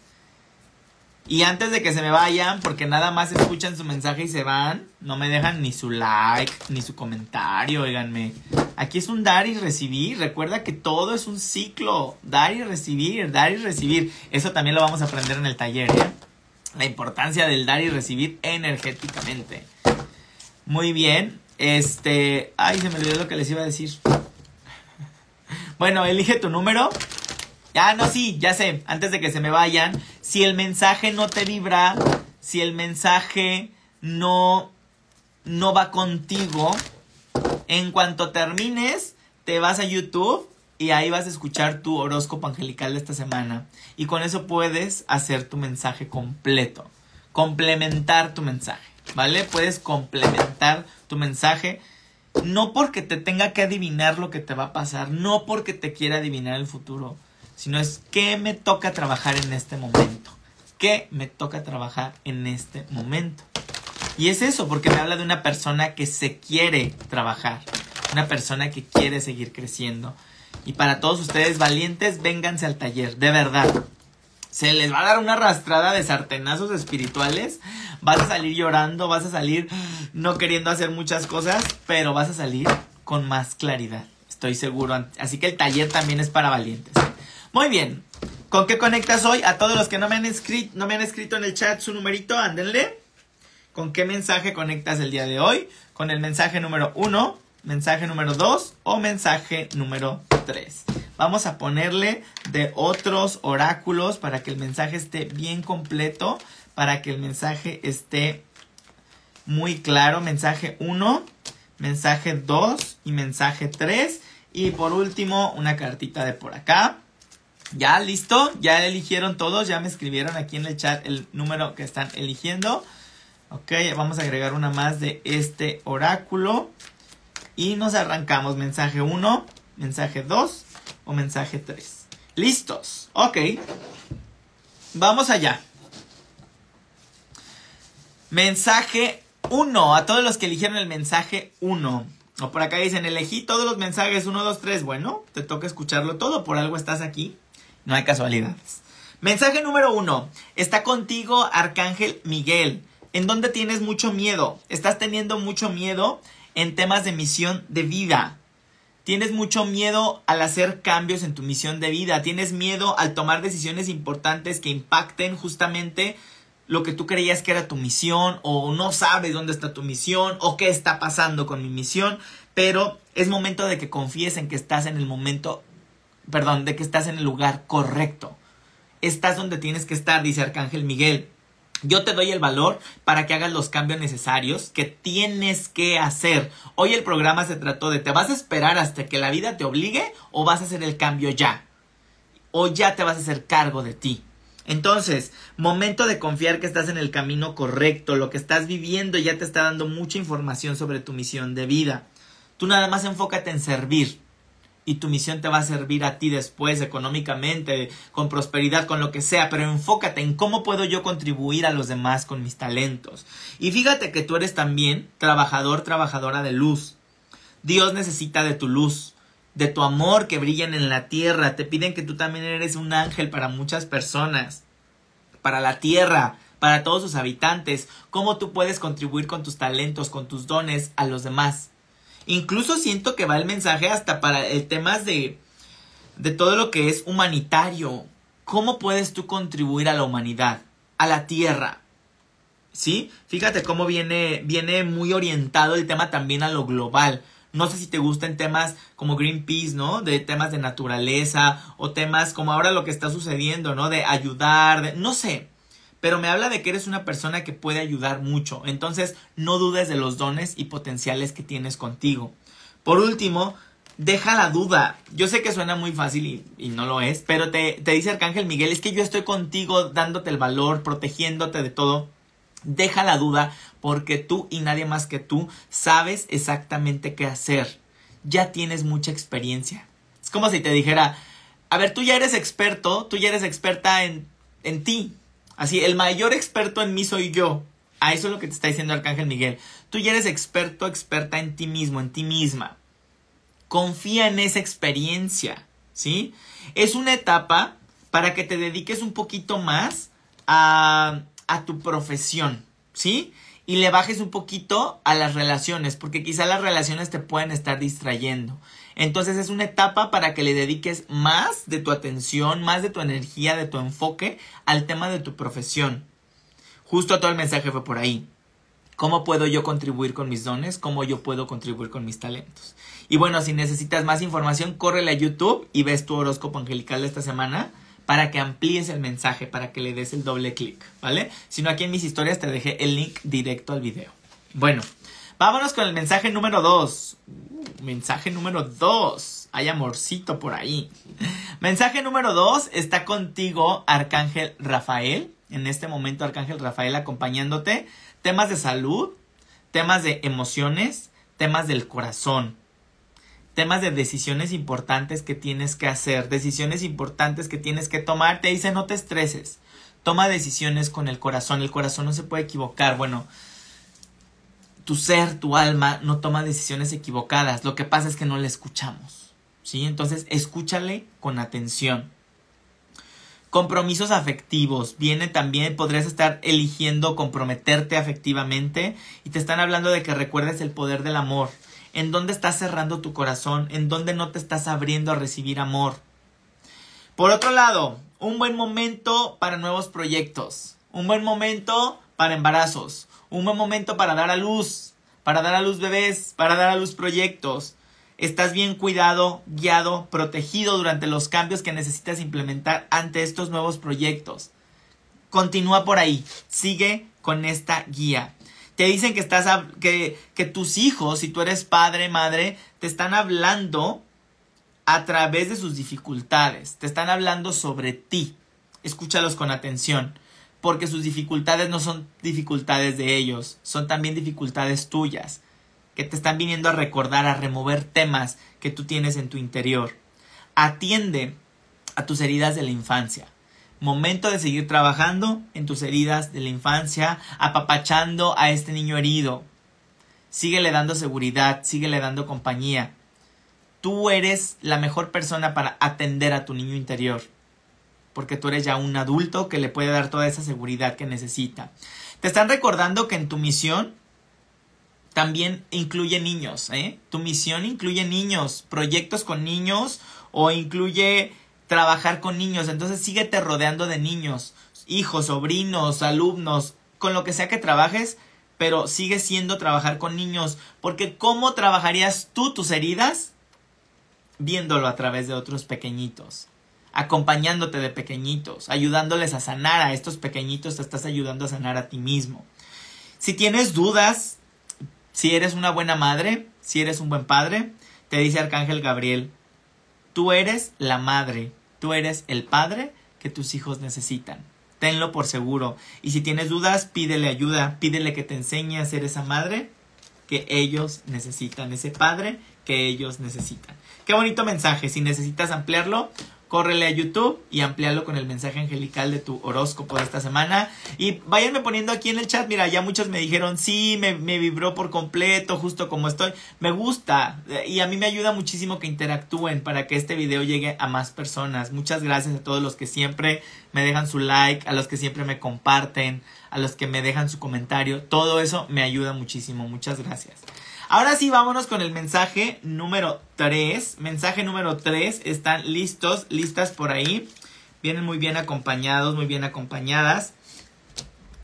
Y antes de que se me vayan, porque nada más escuchan su mensaje y se van, no me dejan ni su like, ni su comentario, oiganme. Aquí es un dar y recibir. Recuerda que todo es un ciclo. Dar y recibir, dar y recibir. Eso también lo vamos a aprender en el taller, ¿eh? La importancia del dar y recibir energéticamente. Muy bien. Este. Ay, se me olvidó lo que les iba a decir. Bueno, elige tu número. Ah, no, sí, ya sé. Antes de que se me vayan. Si el mensaje no te vibra. Si el mensaje no. No va contigo. En cuanto termines, te vas a YouTube y ahí vas a escuchar tu horóscopo angelical de esta semana. Y con eso puedes hacer tu mensaje completo. Complementar tu mensaje. ¿Vale? Puedes complementar tu mensaje. No porque te tenga que adivinar lo que te va a pasar, no porque te quiera adivinar el futuro, sino es qué me toca trabajar en este momento. ¿Qué me toca trabajar en este momento? Y es eso, porque me habla de una persona que se quiere trabajar, una persona que quiere seguir creciendo. Y para todos ustedes valientes, vénganse al taller, de verdad. Se les va a dar una arrastrada de sartenazos espirituales vas a salir llorando, vas a salir no queriendo hacer muchas cosas, pero vas a salir con más claridad. Estoy seguro. Así que el taller también es para valientes. Muy bien. ¿Con qué conectas hoy? A todos los que no me han escrito, no me han escrito en el chat su numerito, ándenle. ¿Con qué mensaje conectas el día de hoy? ¿Con el mensaje número 1, mensaje número 2 o mensaje número 3? Vamos a ponerle de otros oráculos para que el mensaje esté bien completo para que el mensaje esté muy claro. Mensaje 1, mensaje 2 y mensaje 3. Y por último, una cartita de por acá. Ya, listo. Ya eligieron todos. Ya me escribieron aquí en el chat el número que están eligiendo. Ok, vamos a agregar una más de este oráculo. Y nos arrancamos. Mensaje 1, mensaje 2 mensaje 3. Listos. Ok. Vamos allá. Mensaje 1. A todos los que eligieron el mensaje 1. O por acá dicen, elegí todos los mensajes 1, 2, 3. Bueno, te toca escucharlo todo. Por algo estás aquí. No hay casualidades. Mensaje número 1. Está contigo Arcángel Miguel. ¿En dónde tienes mucho miedo? Estás teniendo mucho miedo en temas de misión de vida. Tienes mucho miedo al hacer cambios en tu misión de vida. Tienes miedo al tomar decisiones importantes que impacten justamente lo que tú creías que era tu misión o no sabes dónde está tu misión o qué está pasando con mi misión, pero es momento de que confíes en que estás en el momento, perdón, de que estás en el lugar correcto. Estás donde tienes que estar, dice Arcángel Miguel. Yo te doy el valor para que hagas los cambios necesarios que tienes que hacer. Hoy el programa se trató de te vas a esperar hasta que la vida te obligue o vas a hacer el cambio ya. O ya te vas a hacer cargo de ti. Entonces, momento de confiar que estás en el camino correcto, lo que estás viviendo ya te está dando mucha información sobre tu misión de vida. Tú nada más enfócate en servir y tu misión te va a servir a ti después económicamente, con prosperidad, con lo que sea, pero enfócate en cómo puedo yo contribuir a los demás con mis talentos. Y fíjate que tú eres también trabajador, trabajadora de luz. Dios necesita de tu luz de tu amor que brillan en la tierra. Te piden que tú también eres un ángel para muchas personas, para la tierra, para todos sus habitantes. Cómo tú puedes contribuir con tus talentos, con tus dones a los demás. Incluso siento que va el mensaje hasta para el tema de, de todo lo que es humanitario. ¿Cómo puedes tú contribuir a la humanidad, a la tierra? ¿Sí? Fíjate cómo viene, viene muy orientado el tema también a lo global. No sé si te gustan temas como Greenpeace, ¿no? De temas de naturaleza o temas como ahora lo que está sucediendo, ¿no? De ayudar, no sé. Pero me habla de que eres una persona que puede ayudar mucho. Entonces, no dudes de los dones y potenciales que tienes contigo. Por último, deja la duda. Yo sé que suena muy fácil y, no lo es, pero te, te dice Arcángel Miguel, es que yo estoy contigo dándote el valor, protegiéndote de todo. Deja la duda porque tú y nadie más que tú sabes exactamente qué hacer. Ya tienes mucha experiencia. Es como si te dijera, a ver, tú ya eres experto, tú ya eres experta en, en ti. Así, el mayor experto en mí soy yo. A eso es lo que te está diciendo Arcángel Miguel. Tú ya eres experto, experta en ti mismo, en ti misma. Confía en esa experiencia, ¿sí? Es una etapa para que te dediques un poquito más a, a tu profesión, ¿sí? Y le bajes un poquito a las relaciones, porque quizá las relaciones te pueden estar distrayendo. Entonces es una etapa para que le dediques más de tu atención, más de tu energía, de tu enfoque al tema de tu profesión. Justo todo el mensaje fue por ahí. ¿Cómo puedo yo contribuir con mis dones? ¿Cómo yo puedo contribuir con mis talentos? Y bueno, si necesitas más información, córrele a YouTube y ves tu horóscopo angelical de esta semana para que amplíes el mensaje, para que le des el doble clic, ¿vale? Si no, aquí en mis historias te dejé el link directo al video. Bueno, vámonos con el mensaje número 2. Uh, mensaje número 2. Hay amorcito por ahí. Mensaje número 2 está contigo, Arcángel Rafael en este momento Arcángel Rafael acompañándote. Temas de salud, temas de emociones, temas del corazón, temas de decisiones importantes que tienes que hacer, decisiones importantes que tienes que tomar. Te dice no te estreses, toma decisiones con el corazón. El corazón no se puede equivocar. Bueno, tu ser, tu alma no toma decisiones equivocadas. Lo que pasa es que no le escuchamos. ¿Sí? Entonces escúchale con atención. Compromisos afectivos. Viene también, podrías estar eligiendo comprometerte afectivamente y te están hablando de que recuerdes el poder del amor. En dónde estás cerrando tu corazón, en dónde no te estás abriendo a recibir amor. Por otro lado, un buen momento para nuevos proyectos. Un buen momento para embarazos. Un buen momento para dar a luz. Para dar a luz bebés. Para dar a luz proyectos estás bien cuidado, guiado, protegido durante los cambios que necesitas implementar ante estos nuevos proyectos. Continúa por ahí, sigue con esta guía. Te dicen que estás que, que tus hijos, si tú eres padre, madre, te están hablando a través de sus dificultades, te están hablando sobre ti. Escúchalos con atención, porque sus dificultades no son dificultades de ellos, son también dificultades tuyas que te están viniendo a recordar, a remover temas que tú tienes en tu interior. Atiende a tus heridas de la infancia. Momento de seguir trabajando en tus heridas de la infancia, apapachando a este niño herido. Síguele dando seguridad, síguele dando compañía. Tú eres la mejor persona para atender a tu niño interior, porque tú eres ya un adulto que le puede dar toda esa seguridad que necesita. Te están recordando que en tu misión también incluye niños, ¿eh? Tu misión incluye niños, proyectos con niños o incluye trabajar con niños. Entonces síguete rodeando de niños, hijos, sobrinos, alumnos, con lo que sea que trabajes, pero sigue siendo trabajar con niños. Porque ¿cómo trabajarías tú tus heridas? Viéndolo a través de otros pequeñitos acompañándote de pequeñitos, ayudándoles a sanar a estos pequeñitos, te estás ayudando a sanar a ti mismo. Si tienes dudas, si eres una buena madre, si eres un buen padre, te dice Arcángel Gabriel, tú eres la madre, tú eres el padre que tus hijos necesitan. Tenlo por seguro. Y si tienes dudas, pídele ayuda, pídele que te enseñe a ser esa madre que ellos necesitan, ese padre que ellos necesitan. Qué bonito mensaje. Si necesitas ampliarlo, córrele a YouTube y amplíalo con el mensaje angelical de tu horóscopo de esta semana. Y váyanme poniendo aquí en el chat, mira, ya muchos me dijeron, sí, me, me, vibró por completo, justo como estoy. Me gusta y a mí me ayuda muchísimo que interactúen para que este video llegue a más personas. Muchas gracias a todos los que siempre me dejan su like, a los que siempre me comparten, a los que me dejan su comentario. Todo eso me ayuda muchísimo. Muchas gracias. Ahora sí, vámonos con el mensaje número 3. Mensaje número 3. Están listos, listas por ahí. Vienen muy bien acompañados, muy bien acompañadas.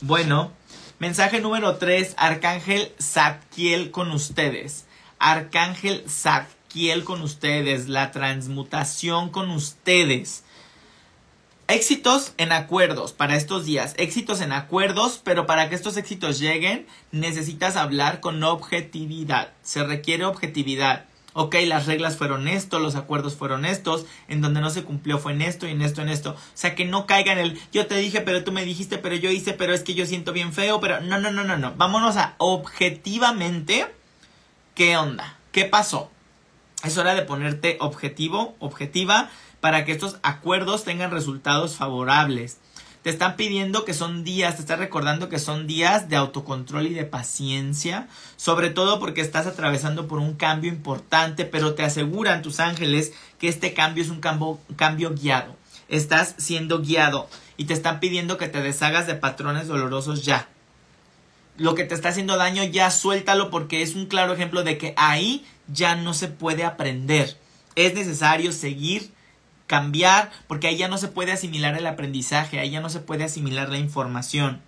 Bueno, mensaje número 3. Arcángel Zadkiel con ustedes. Arcángel Zadkiel con ustedes. La transmutación con ustedes. Éxitos en acuerdos para estos días, éxitos en acuerdos, pero para que estos éxitos lleguen necesitas hablar con objetividad, se requiere objetividad. Ok, las reglas fueron esto, los acuerdos fueron estos, en donde no se cumplió fue en esto y en esto, en esto. O sea, que no caiga en el yo te dije, pero tú me dijiste, pero yo hice, pero es que yo siento bien feo, pero no, no, no, no, no. Vámonos a objetivamente, ¿qué onda? ¿Qué pasó? Es hora de ponerte objetivo, objetiva, para que estos acuerdos tengan resultados favorables. Te están pidiendo que son días, te están recordando que son días de autocontrol y de paciencia, sobre todo porque estás atravesando por un cambio importante, pero te aseguran tus ángeles que este cambio es un cambio, cambio guiado. Estás siendo guiado y te están pidiendo que te deshagas de patrones dolorosos ya. Lo que te está haciendo daño ya suéltalo porque es un claro ejemplo de que ahí ya no se puede aprender. Es necesario seguir cambiar, porque ahí ya no se puede asimilar el aprendizaje, ahí ya no se puede asimilar la información.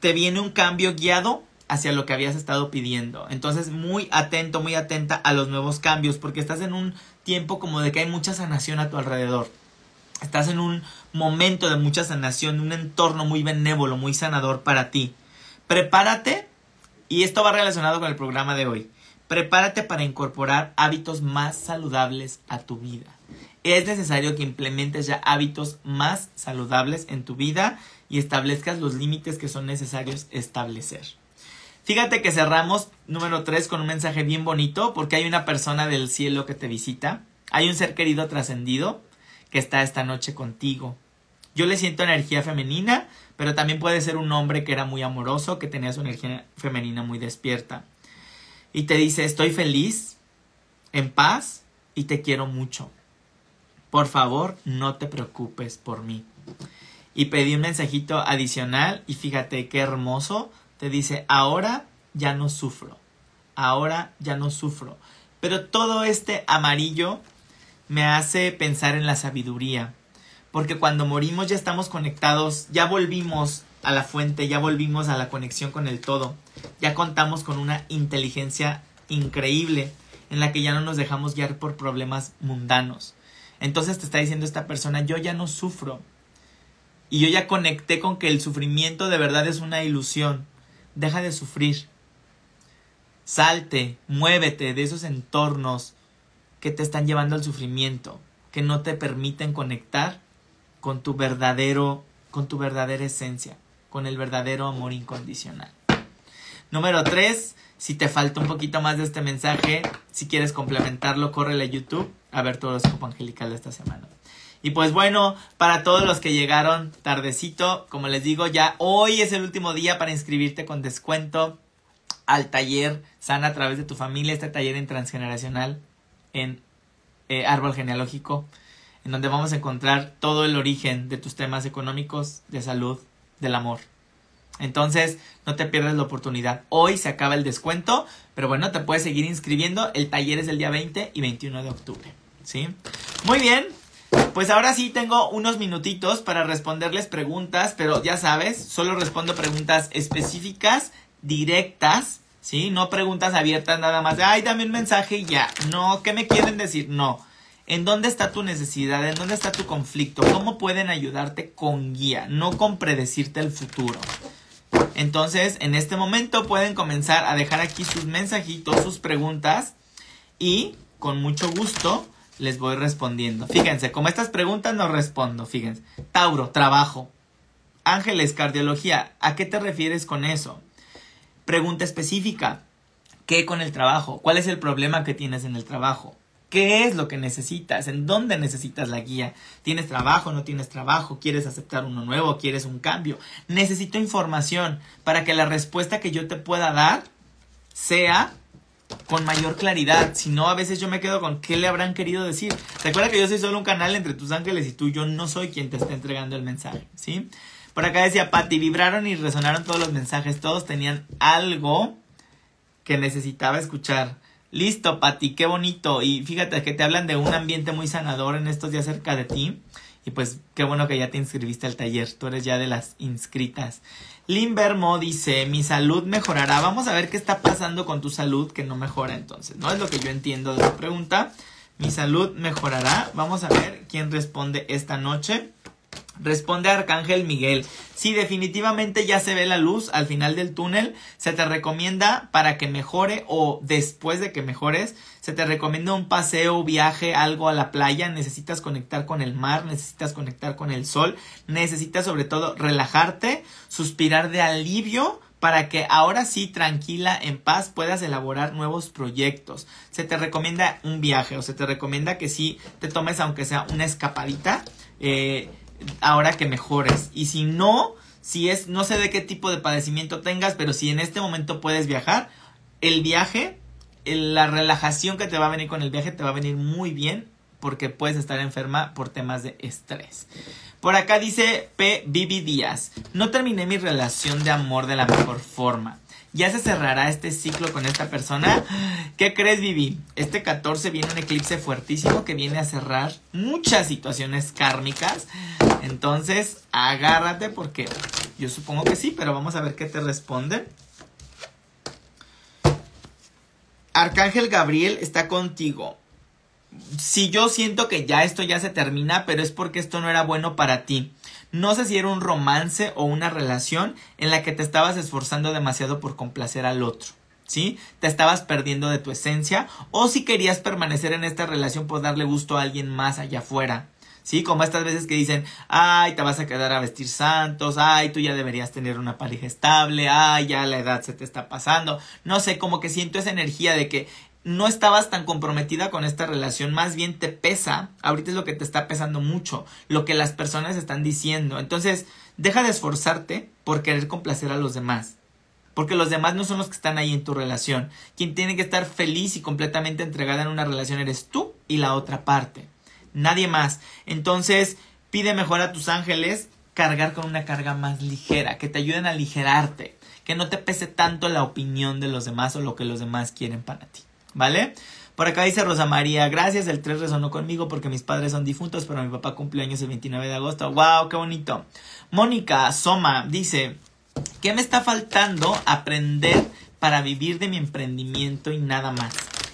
Te viene un cambio guiado hacia lo que habías estado pidiendo. Entonces, muy atento, muy atenta a los nuevos cambios, porque estás en un tiempo como de que hay mucha sanación a tu alrededor. Estás en un momento de mucha sanación, un entorno muy benévolo, muy sanador para ti. Prepárate, y esto va relacionado con el programa de hoy. Prepárate para incorporar hábitos más saludables a tu vida es necesario que implementes ya hábitos más saludables en tu vida y establezcas los límites que son necesarios establecer. Fíjate que cerramos número 3 con un mensaje bien bonito porque hay una persona del cielo que te visita, hay un ser querido trascendido que está esta noche contigo. Yo le siento energía femenina, pero también puede ser un hombre que era muy amoroso, que tenía su energía femenina muy despierta. Y te dice, estoy feliz, en paz y te quiero mucho. Por favor, no te preocupes por mí. Y pedí un mensajito adicional y fíjate qué hermoso. Te dice, ahora ya no sufro. Ahora ya no sufro. Pero todo este amarillo me hace pensar en la sabiduría. Porque cuando morimos ya estamos conectados, ya volvimos a la fuente, ya volvimos a la conexión con el todo. Ya contamos con una inteligencia increíble en la que ya no nos dejamos guiar por problemas mundanos. Entonces te está diciendo esta persona, yo ya no sufro. Y yo ya conecté con que el sufrimiento de verdad es una ilusión. Deja de sufrir. Salte, muévete de esos entornos que te están llevando al sufrimiento, que no te permiten conectar con tu verdadero, con tu verdadera esencia, con el verdadero amor incondicional. Número 3, si te falta un poquito más de este mensaje, si quieres complementarlo, córrele a YouTube a ver todo el escopo angelical de esta semana. Y pues bueno, para todos los que llegaron tardecito, como les digo, ya hoy es el último día para inscribirte con descuento al taller Sana a través de tu familia, este taller en transgeneracional en eh, Árbol Genealógico, en donde vamos a encontrar todo el origen de tus temas económicos, de salud, del amor. Entonces, no te pierdas la oportunidad. Hoy se acaba el descuento, pero bueno, te puedes seguir inscribiendo. El taller es el día 20 y 21 de octubre. ¿Sí? Muy bien. Pues ahora sí tengo unos minutitos para responderles preguntas, pero ya sabes, solo respondo preguntas específicas, directas, ¿sí? No preguntas abiertas nada más de, ay, dame un mensaje y ya. No, ¿qué me quieren decir? No. ¿En dónde está tu necesidad? ¿En dónde está tu conflicto? ¿Cómo pueden ayudarte con guía? No con predecirte el futuro. Entonces, en este momento pueden comenzar a dejar aquí sus mensajitos, sus preguntas y con mucho gusto les voy respondiendo. Fíjense, como estas preguntas no respondo, fíjense. Tauro, trabajo. Ángeles, cardiología, ¿a qué te refieres con eso? Pregunta específica. ¿Qué con el trabajo? ¿Cuál es el problema que tienes en el trabajo? ¿Qué es lo que necesitas? ¿En dónde necesitas la guía? ¿Tienes trabajo? ¿No tienes trabajo? ¿Quieres aceptar uno nuevo? ¿Quieres un cambio? Necesito información para que la respuesta que yo te pueda dar sea con mayor claridad. Si no, a veces yo me quedo con qué le habrán querido decir. Recuerda que yo soy solo un canal entre tus ángeles y tú. Yo no soy quien te está entregando el mensaje, ¿sí? Por acá decía Patti, vibraron y resonaron todos los mensajes. Todos tenían algo que necesitaba escuchar. Listo, Pati, qué bonito. Y fíjate que te hablan de un ambiente muy sanador en estos días cerca de ti. Y pues qué bueno que ya te inscribiste al taller. Tú eres ya de las inscritas. Limbermo dice, mi salud mejorará. Vamos a ver qué está pasando con tu salud que no mejora entonces. No es lo que yo entiendo de la pregunta. Mi salud mejorará. Vamos a ver quién responde esta noche. Responde Arcángel Miguel. Si definitivamente ya se ve la luz al final del túnel. Se te recomienda para que mejore o después de que mejores, se te recomienda un paseo, viaje, algo a la playa. Necesitas conectar con el mar, necesitas conectar con el sol, necesitas sobre todo relajarte, suspirar de alivio para que ahora sí, tranquila, en paz, puedas elaborar nuevos proyectos. Se te recomienda un viaje o se te recomienda que sí te tomes, aunque sea una escapadita. Eh, ahora que mejores. Y si no, si es, no sé de qué tipo de padecimiento tengas, pero si en este momento puedes viajar, el viaje, la relajación que te va a venir con el viaje te va a venir muy bien porque puedes estar enferma por temas de estrés. Por acá dice P. Vivi Díaz, no terminé mi relación de amor de la mejor forma. ¿Ya se cerrará este ciclo con esta persona? ¿Qué crees, Vivi? Este 14 viene un eclipse fuertísimo que viene a cerrar muchas situaciones kármicas. Entonces, agárrate porque yo supongo que sí, pero vamos a ver qué te responde. Arcángel Gabriel está contigo. Si yo siento que ya esto ya se termina, pero es porque esto no era bueno para ti. No sé si era un romance o una relación en la que te estabas esforzando demasiado por complacer al otro. ¿Sí? Te estabas perdiendo de tu esencia o si querías permanecer en esta relación por darle gusto a alguien más allá afuera. ¿Sí? Como estas veces que dicen, ay, te vas a quedar a vestir santos, ay, tú ya deberías tener una pareja estable, ay, ya la edad se te está pasando. No sé, como que siento esa energía de que no estabas tan comprometida con esta relación, más bien te pesa, ahorita es lo que te está pesando mucho, lo que las personas están diciendo. Entonces, deja de esforzarte por querer complacer a los demás. Porque los demás no son los que están ahí en tu relación. Quien tiene que estar feliz y completamente entregada en una relación eres tú y la otra parte. Nadie más. Entonces, pide mejor a tus ángeles cargar con una carga más ligera, que te ayuden a aligerarte, que no te pese tanto la opinión de los demás o lo que los demás quieren para ti. ¿Vale? Por acá dice Rosa María, gracias, el 3 resonó conmigo porque mis padres son difuntos, pero mi papá cumple años el 29 de agosto. ¡Wow! ¡Qué bonito! Mónica Soma dice, ¿qué me está faltando aprender para vivir de mi emprendimiento y nada más?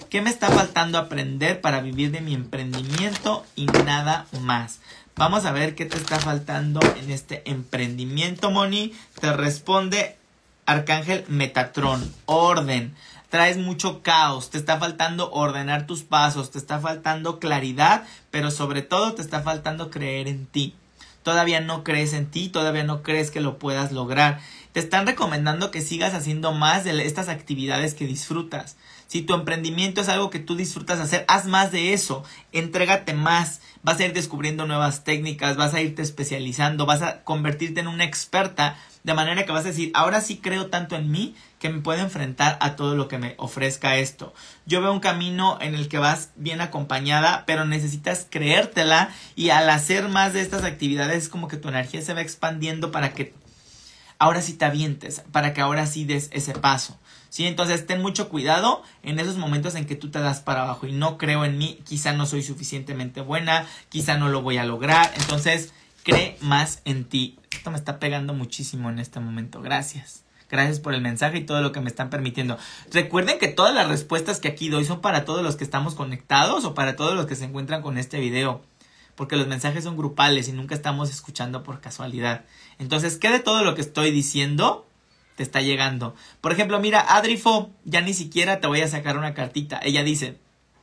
¿Qué me está faltando aprender para vivir de mi emprendimiento y nada más? Vamos a ver qué te está faltando en este emprendimiento, Moni. Te responde Arcángel Metatron, orden traes mucho caos, te está faltando ordenar tus pasos, te está faltando claridad, pero sobre todo te está faltando creer en ti. Todavía no crees en ti, todavía no crees que lo puedas lograr. Te están recomendando que sigas haciendo más de estas actividades que disfrutas. Si tu emprendimiento es algo que tú disfrutas hacer, haz más de eso, entrégate más, vas a ir descubriendo nuevas técnicas, vas a irte especializando, vas a convertirte en una experta de manera que vas a decir, ahora sí creo tanto en mí que me puedo enfrentar a todo lo que me ofrezca esto. Yo veo un camino en el que vas bien acompañada, pero necesitas creértela y al hacer más de estas actividades es como que tu energía se va expandiendo para que ahora sí te avientes, para que ahora sí des ese paso. ¿Sí? Entonces ten mucho cuidado en esos momentos en que tú te das para abajo y no creo en mí, quizá no soy suficientemente buena, quizá no lo voy a lograr. Entonces, cree más en ti. Esto me está pegando muchísimo en este momento. Gracias. Gracias por el mensaje y todo lo que me están permitiendo. Recuerden que todas las respuestas que aquí doy son para todos los que estamos conectados o para todos los que se encuentran con este video. Porque los mensajes son grupales y nunca estamos escuchando por casualidad. Entonces, ¿qué de todo lo que estoy diciendo te está llegando? Por ejemplo, mira, Adrifo, ya ni siquiera te voy a sacar una cartita. Ella dice,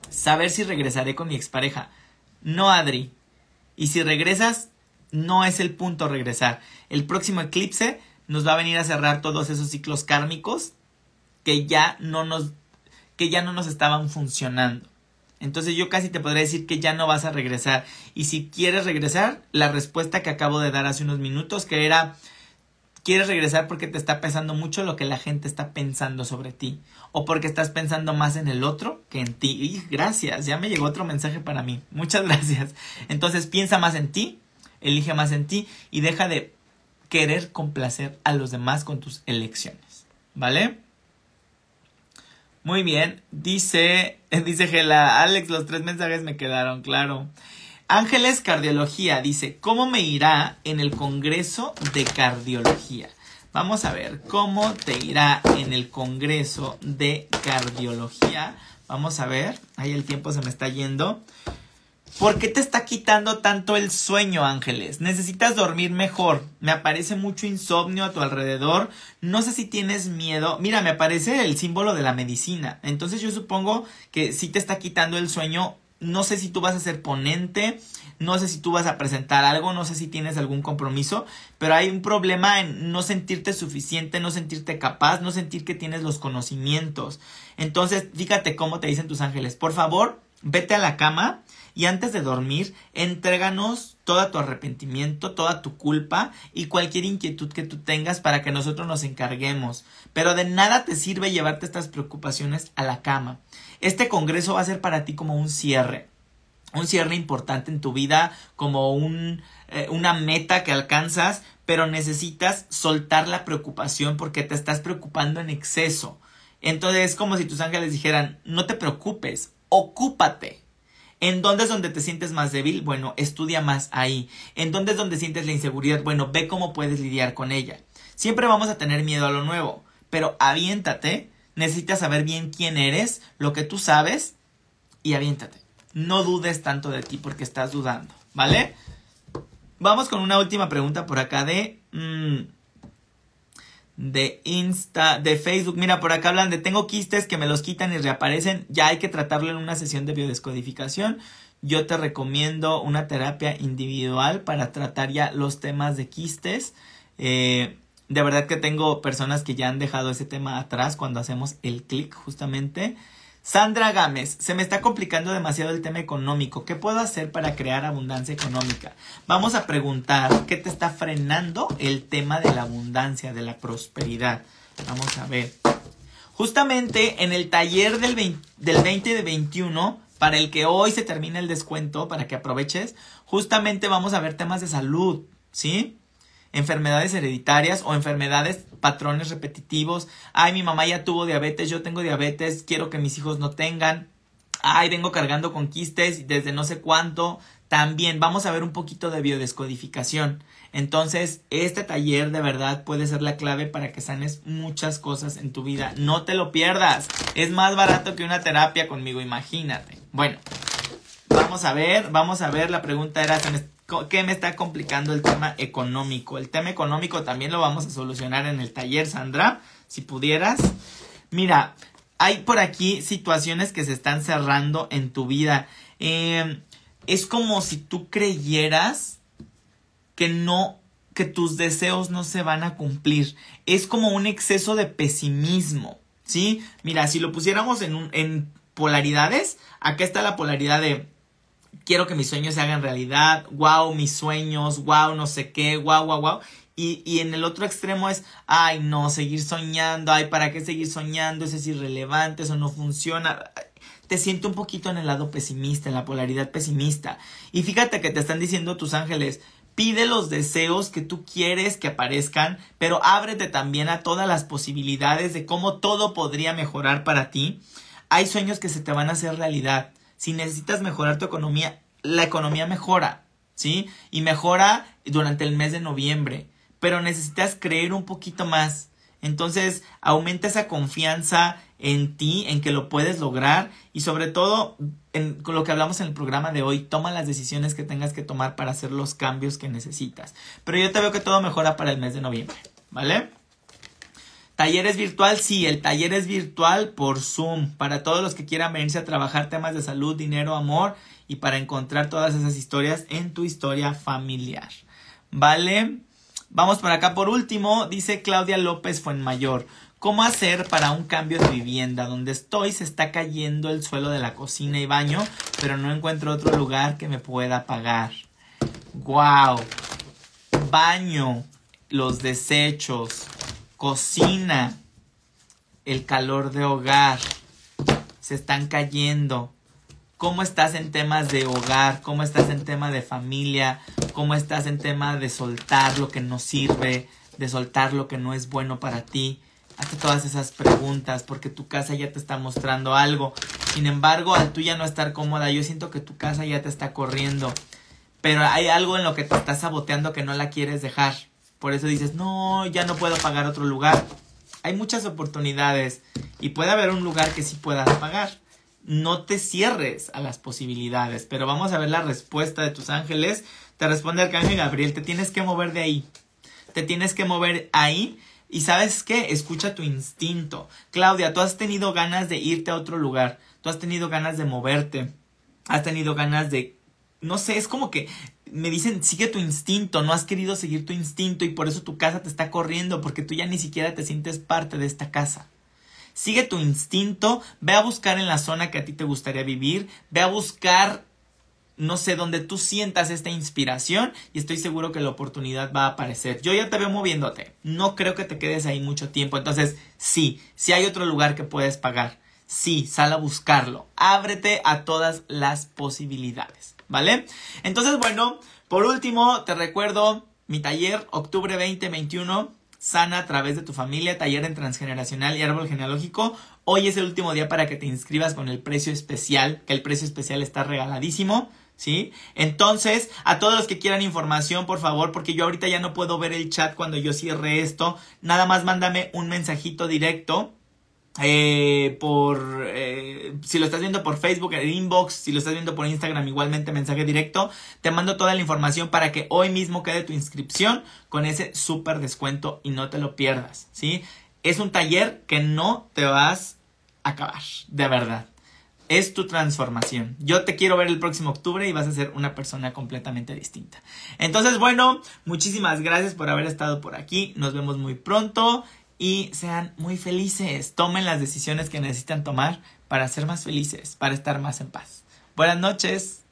saber si regresaré con mi expareja. No, Adri. Y si regresas, no es el punto regresar. El próximo eclipse nos va a venir a cerrar todos esos ciclos kármicos que ya no nos que ya no nos estaban funcionando. Entonces yo casi te podría decir que ya no vas a regresar. Y si quieres regresar, la respuesta que acabo de dar hace unos minutos, que era, quieres regresar porque te está pesando mucho lo que la gente está pensando sobre ti. O porque estás pensando más en el otro que en ti. Gracias, ya me llegó otro mensaje para mí. Muchas gracias. Entonces piensa más en ti, elige más en ti y deja de querer complacer a los demás con tus elecciones. ¿Vale? Muy bien, dice, dice Gela, Alex, los tres mensajes me quedaron, claro. Ángeles Cardiología dice, ¿cómo me irá en el Congreso de Cardiología? Vamos a ver, ¿cómo te irá en el Congreso de Cardiología? Vamos a ver, ahí el tiempo se me está yendo. ¿Por qué te está quitando tanto el sueño, Ángeles? Necesitas dormir mejor. Me aparece mucho insomnio a tu alrededor. No sé si tienes miedo. Mira, me aparece el símbolo de la medicina. Entonces yo supongo que si te está quitando el sueño. No sé si tú vas a ser ponente. No sé si tú vas a presentar algo. No sé si tienes algún compromiso. Pero hay un problema en no sentirte suficiente, no sentirte capaz, no sentir que tienes los conocimientos. Entonces, fíjate cómo te dicen tus ángeles. Por favor, vete a la cama y antes de dormir, entréganos todo tu arrepentimiento, toda tu culpa y cualquier inquietud que tú tengas para que nosotros nos encarguemos. Pero de nada te sirve llevarte estas preocupaciones a la cama. Este congreso va a ser para ti como un cierre un cierre importante en tu vida, como eh, una meta que alcanzas, pero necesitas soltar la preocupación porque te estás preocupando en exceso. Entonces es como si tus ángeles dijeran, no te preocupes, ocúpate. ¿En dónde es donde te sientes más débil? Bueno, estudia más ahí. ¿En dónde es donde sientes la inseguridad? Bueno, ve cómo puedes lidiar con ella. Siempre vamos a tener miedo a lo nuevo, pero aviéntate. Necesitas saber bien quién eres, lo que tú sabes, y aviéntate no dudes tanto de ti porque estás dudando, ¿vale? Vamos con una última pregunta por acá de... Mm, de Insta, de Facebook. Mira, por acá hablan de tengo quistes que me los quitan y reaparecen. Ya hay que tratarlo en una sesión de biodescodificación. Yo te recomiendo una terapia individual para tratar ya los temas de quistes. Eh, de verdad que tengo personas que ya han dejado ese tema atrás cuando hacemos el clic justamente. Sandra Gámez, se me está complicando demasiado el tema económico. ¿Qué puedo hacer para crear abundancia económica? Vamos a preguntar qué te está frenando el tema de la abundancia, de la prosperidad. Vamos a ver. Justamente en el taller del 20, del 20 de 21, para el que hoy se termina el descuento, para que aproveches, justamente vamos a ver temas de salud, ¿sí? Enfermedades hereditarias o enfermedades, patrones repetitivos. Ay, mi mamá ya tuvo diabetes, yo tengo diabetes, quiero que mis hijos no tengan. Ay, vengo cargando con quistes desde no sé cuánto. También vamos a ver un poquito de biodescodificación. Entonces, este taller de verdad puede ser la clave para que sanes muchas cosas en tu vida. No te lo pierdas. Es más barato que una terapia conmigo, imagínate. Bueno, vamos a ver, vamos a ver. La pregunta era, ¿Qué me está complicando el tema económico? El tema económico también lo vamos a solucionar en el taller, Sandra, si pudieras. Mira, hay por aquí situaciones que se están cerrando en tu vida. Em, es como si tú creyeras que no, que tus deseos no se van a cumplir. Es como un exceso de pesimismo, ¿sí? Mira, si lo pusiéramos en, en polaridades, acá está la polaridad de quiero que mis sueños se hagan realidad, wow, mis sueños, wow, no sé qué, wow, wow, wow. Y, y, en el otro extremo es, ay, no, seguir soñando, ay, ¿para qué seguir soñando? Eso es irrelevante, eso no funciona. Te siento un poquito en el lado pesimista, en la polaridad pesimista. Y fíjate que te están diciendo tus ángeles, pide los deseos que tú quieres que aparezcan, pero ábrete también a todas las posibilidades de cómo todo podría mejorar para ti. Hay sueños que se te van a hacer realidad si necesitas mejorar tu economía, la economía mejora, ¿sí? Y mejora durante el mes de noviembre, pero necesitas creer un poquito más. Entonces, aumenta esa confianza en ti, en que lo puedes lograr y sobre todo, en, con lo que hablamos en el programa de hoy, toma las decisiones que tengas que tomar para hacer los cambios que necesitas. Pero yo te veo que todo mejora para el mes de noviembre, ¿vale? Talleres virtual, sí, el taller es virtual por Zoom para todos los que quieran venirse a trabajar temas de salud, dinero, amor y para encontrar todas esas historias en tu historia familiar. ¿Vale? Vamos por acá por último, dice Claudia López Fuenmayor. ¿Cómo hacer para un cambio de vivienda? Donde estoy se está cayendo el suelo de la cocina y baño, pero no encuentro otro lugar que me pueda pagar. ¡Wow! Baño, los desechos, cocina, el calor de hogar, se están cayendo. ¿Cómo estás en temas de hogar? ¿Cómo estás en tema de familia? ¿Cómo estás en tema de soltar lo que no sirve? De soltar lo que no es bueno para ti. Hazte todas esas preguntas porque tu casa ya te está mostrando algo. Sin embargo, al tú ya no estar cómoda, yo siento que tu casa ya te está corriendo. Pero hay algo en lo que te estás saboteando que no la quieres dejar. Por eso dices, no, ya no puedo pagar otro lugar. Hay muchas oportunidades y puede haber un lugar que sí puedas pagar. No te cierres a las posibilidades, pero vamos a ver la respuesta de tus ángeles. Te responde Arcángel Gabriel, te tienes que mover de ahí. Te tienes que mover ahí y sabes qué, escucha tu instinto. Claudia, tú has tenido ganas de irte a otro lugar, tú has tenido ganas de moverte, has tenido ganas de, no sé, es como que me dicen, sigue tu instinto, no has querido seguir tu instinto y por eso tu casa te está corriendo, porque tú ya ni siquiera te sientes parte de esta casa. Sigue tu instinto, ve a buscar en la zona que a ti te gustaría vivir, ve a buscar no sé, donde tú sientas esta inspiración y estoy seguro que la oportunidad va a aparecer. Yo ya te veo moviéndote, no creo que te quedes ahí mucho tiempo, entonces sí, si hay otro lugar que puedes pagar, sí, sal a buscarlo, ábrete a todas las posibilidades, ¿vale? Entonces, bueno, por último, te recuerdo mi taller, octubre 2021 sana a través de tu familia, taller en transgeneracional y árbol genealógico. Hoy es el último día para que te inscribas con el precio especial, que el precio especial está regaladísimo. ¿Sí? Entonces, a todos los que quieran información, por favor, porque yo ahorita ya no puedo ver el chat cuando yo cierre esto, nada más mándame un mensajito directo eh, por eh, si lo estás viendo por Facebook, el inbox, si lo estás viendo por Instagram, igualmente mensaje directo. Te mando toda la información para que hoy mismo quede tu inscripción con ese súper descuento y no te lo pierdas, ¿sí? Es un taller que no te vas a acabar, de verdad. Es tu transformación. Yo te quiero ver el próximo octubre y vas a ser una persona completamente distinta. Entonces, bueno, muchísimas gracias por haber estado por aquí. Nos vemos muy pronto y sean muy felices. Tomen las decisiones que necesitan tomar para ser más felices, para estar más en paz. Buenas noches.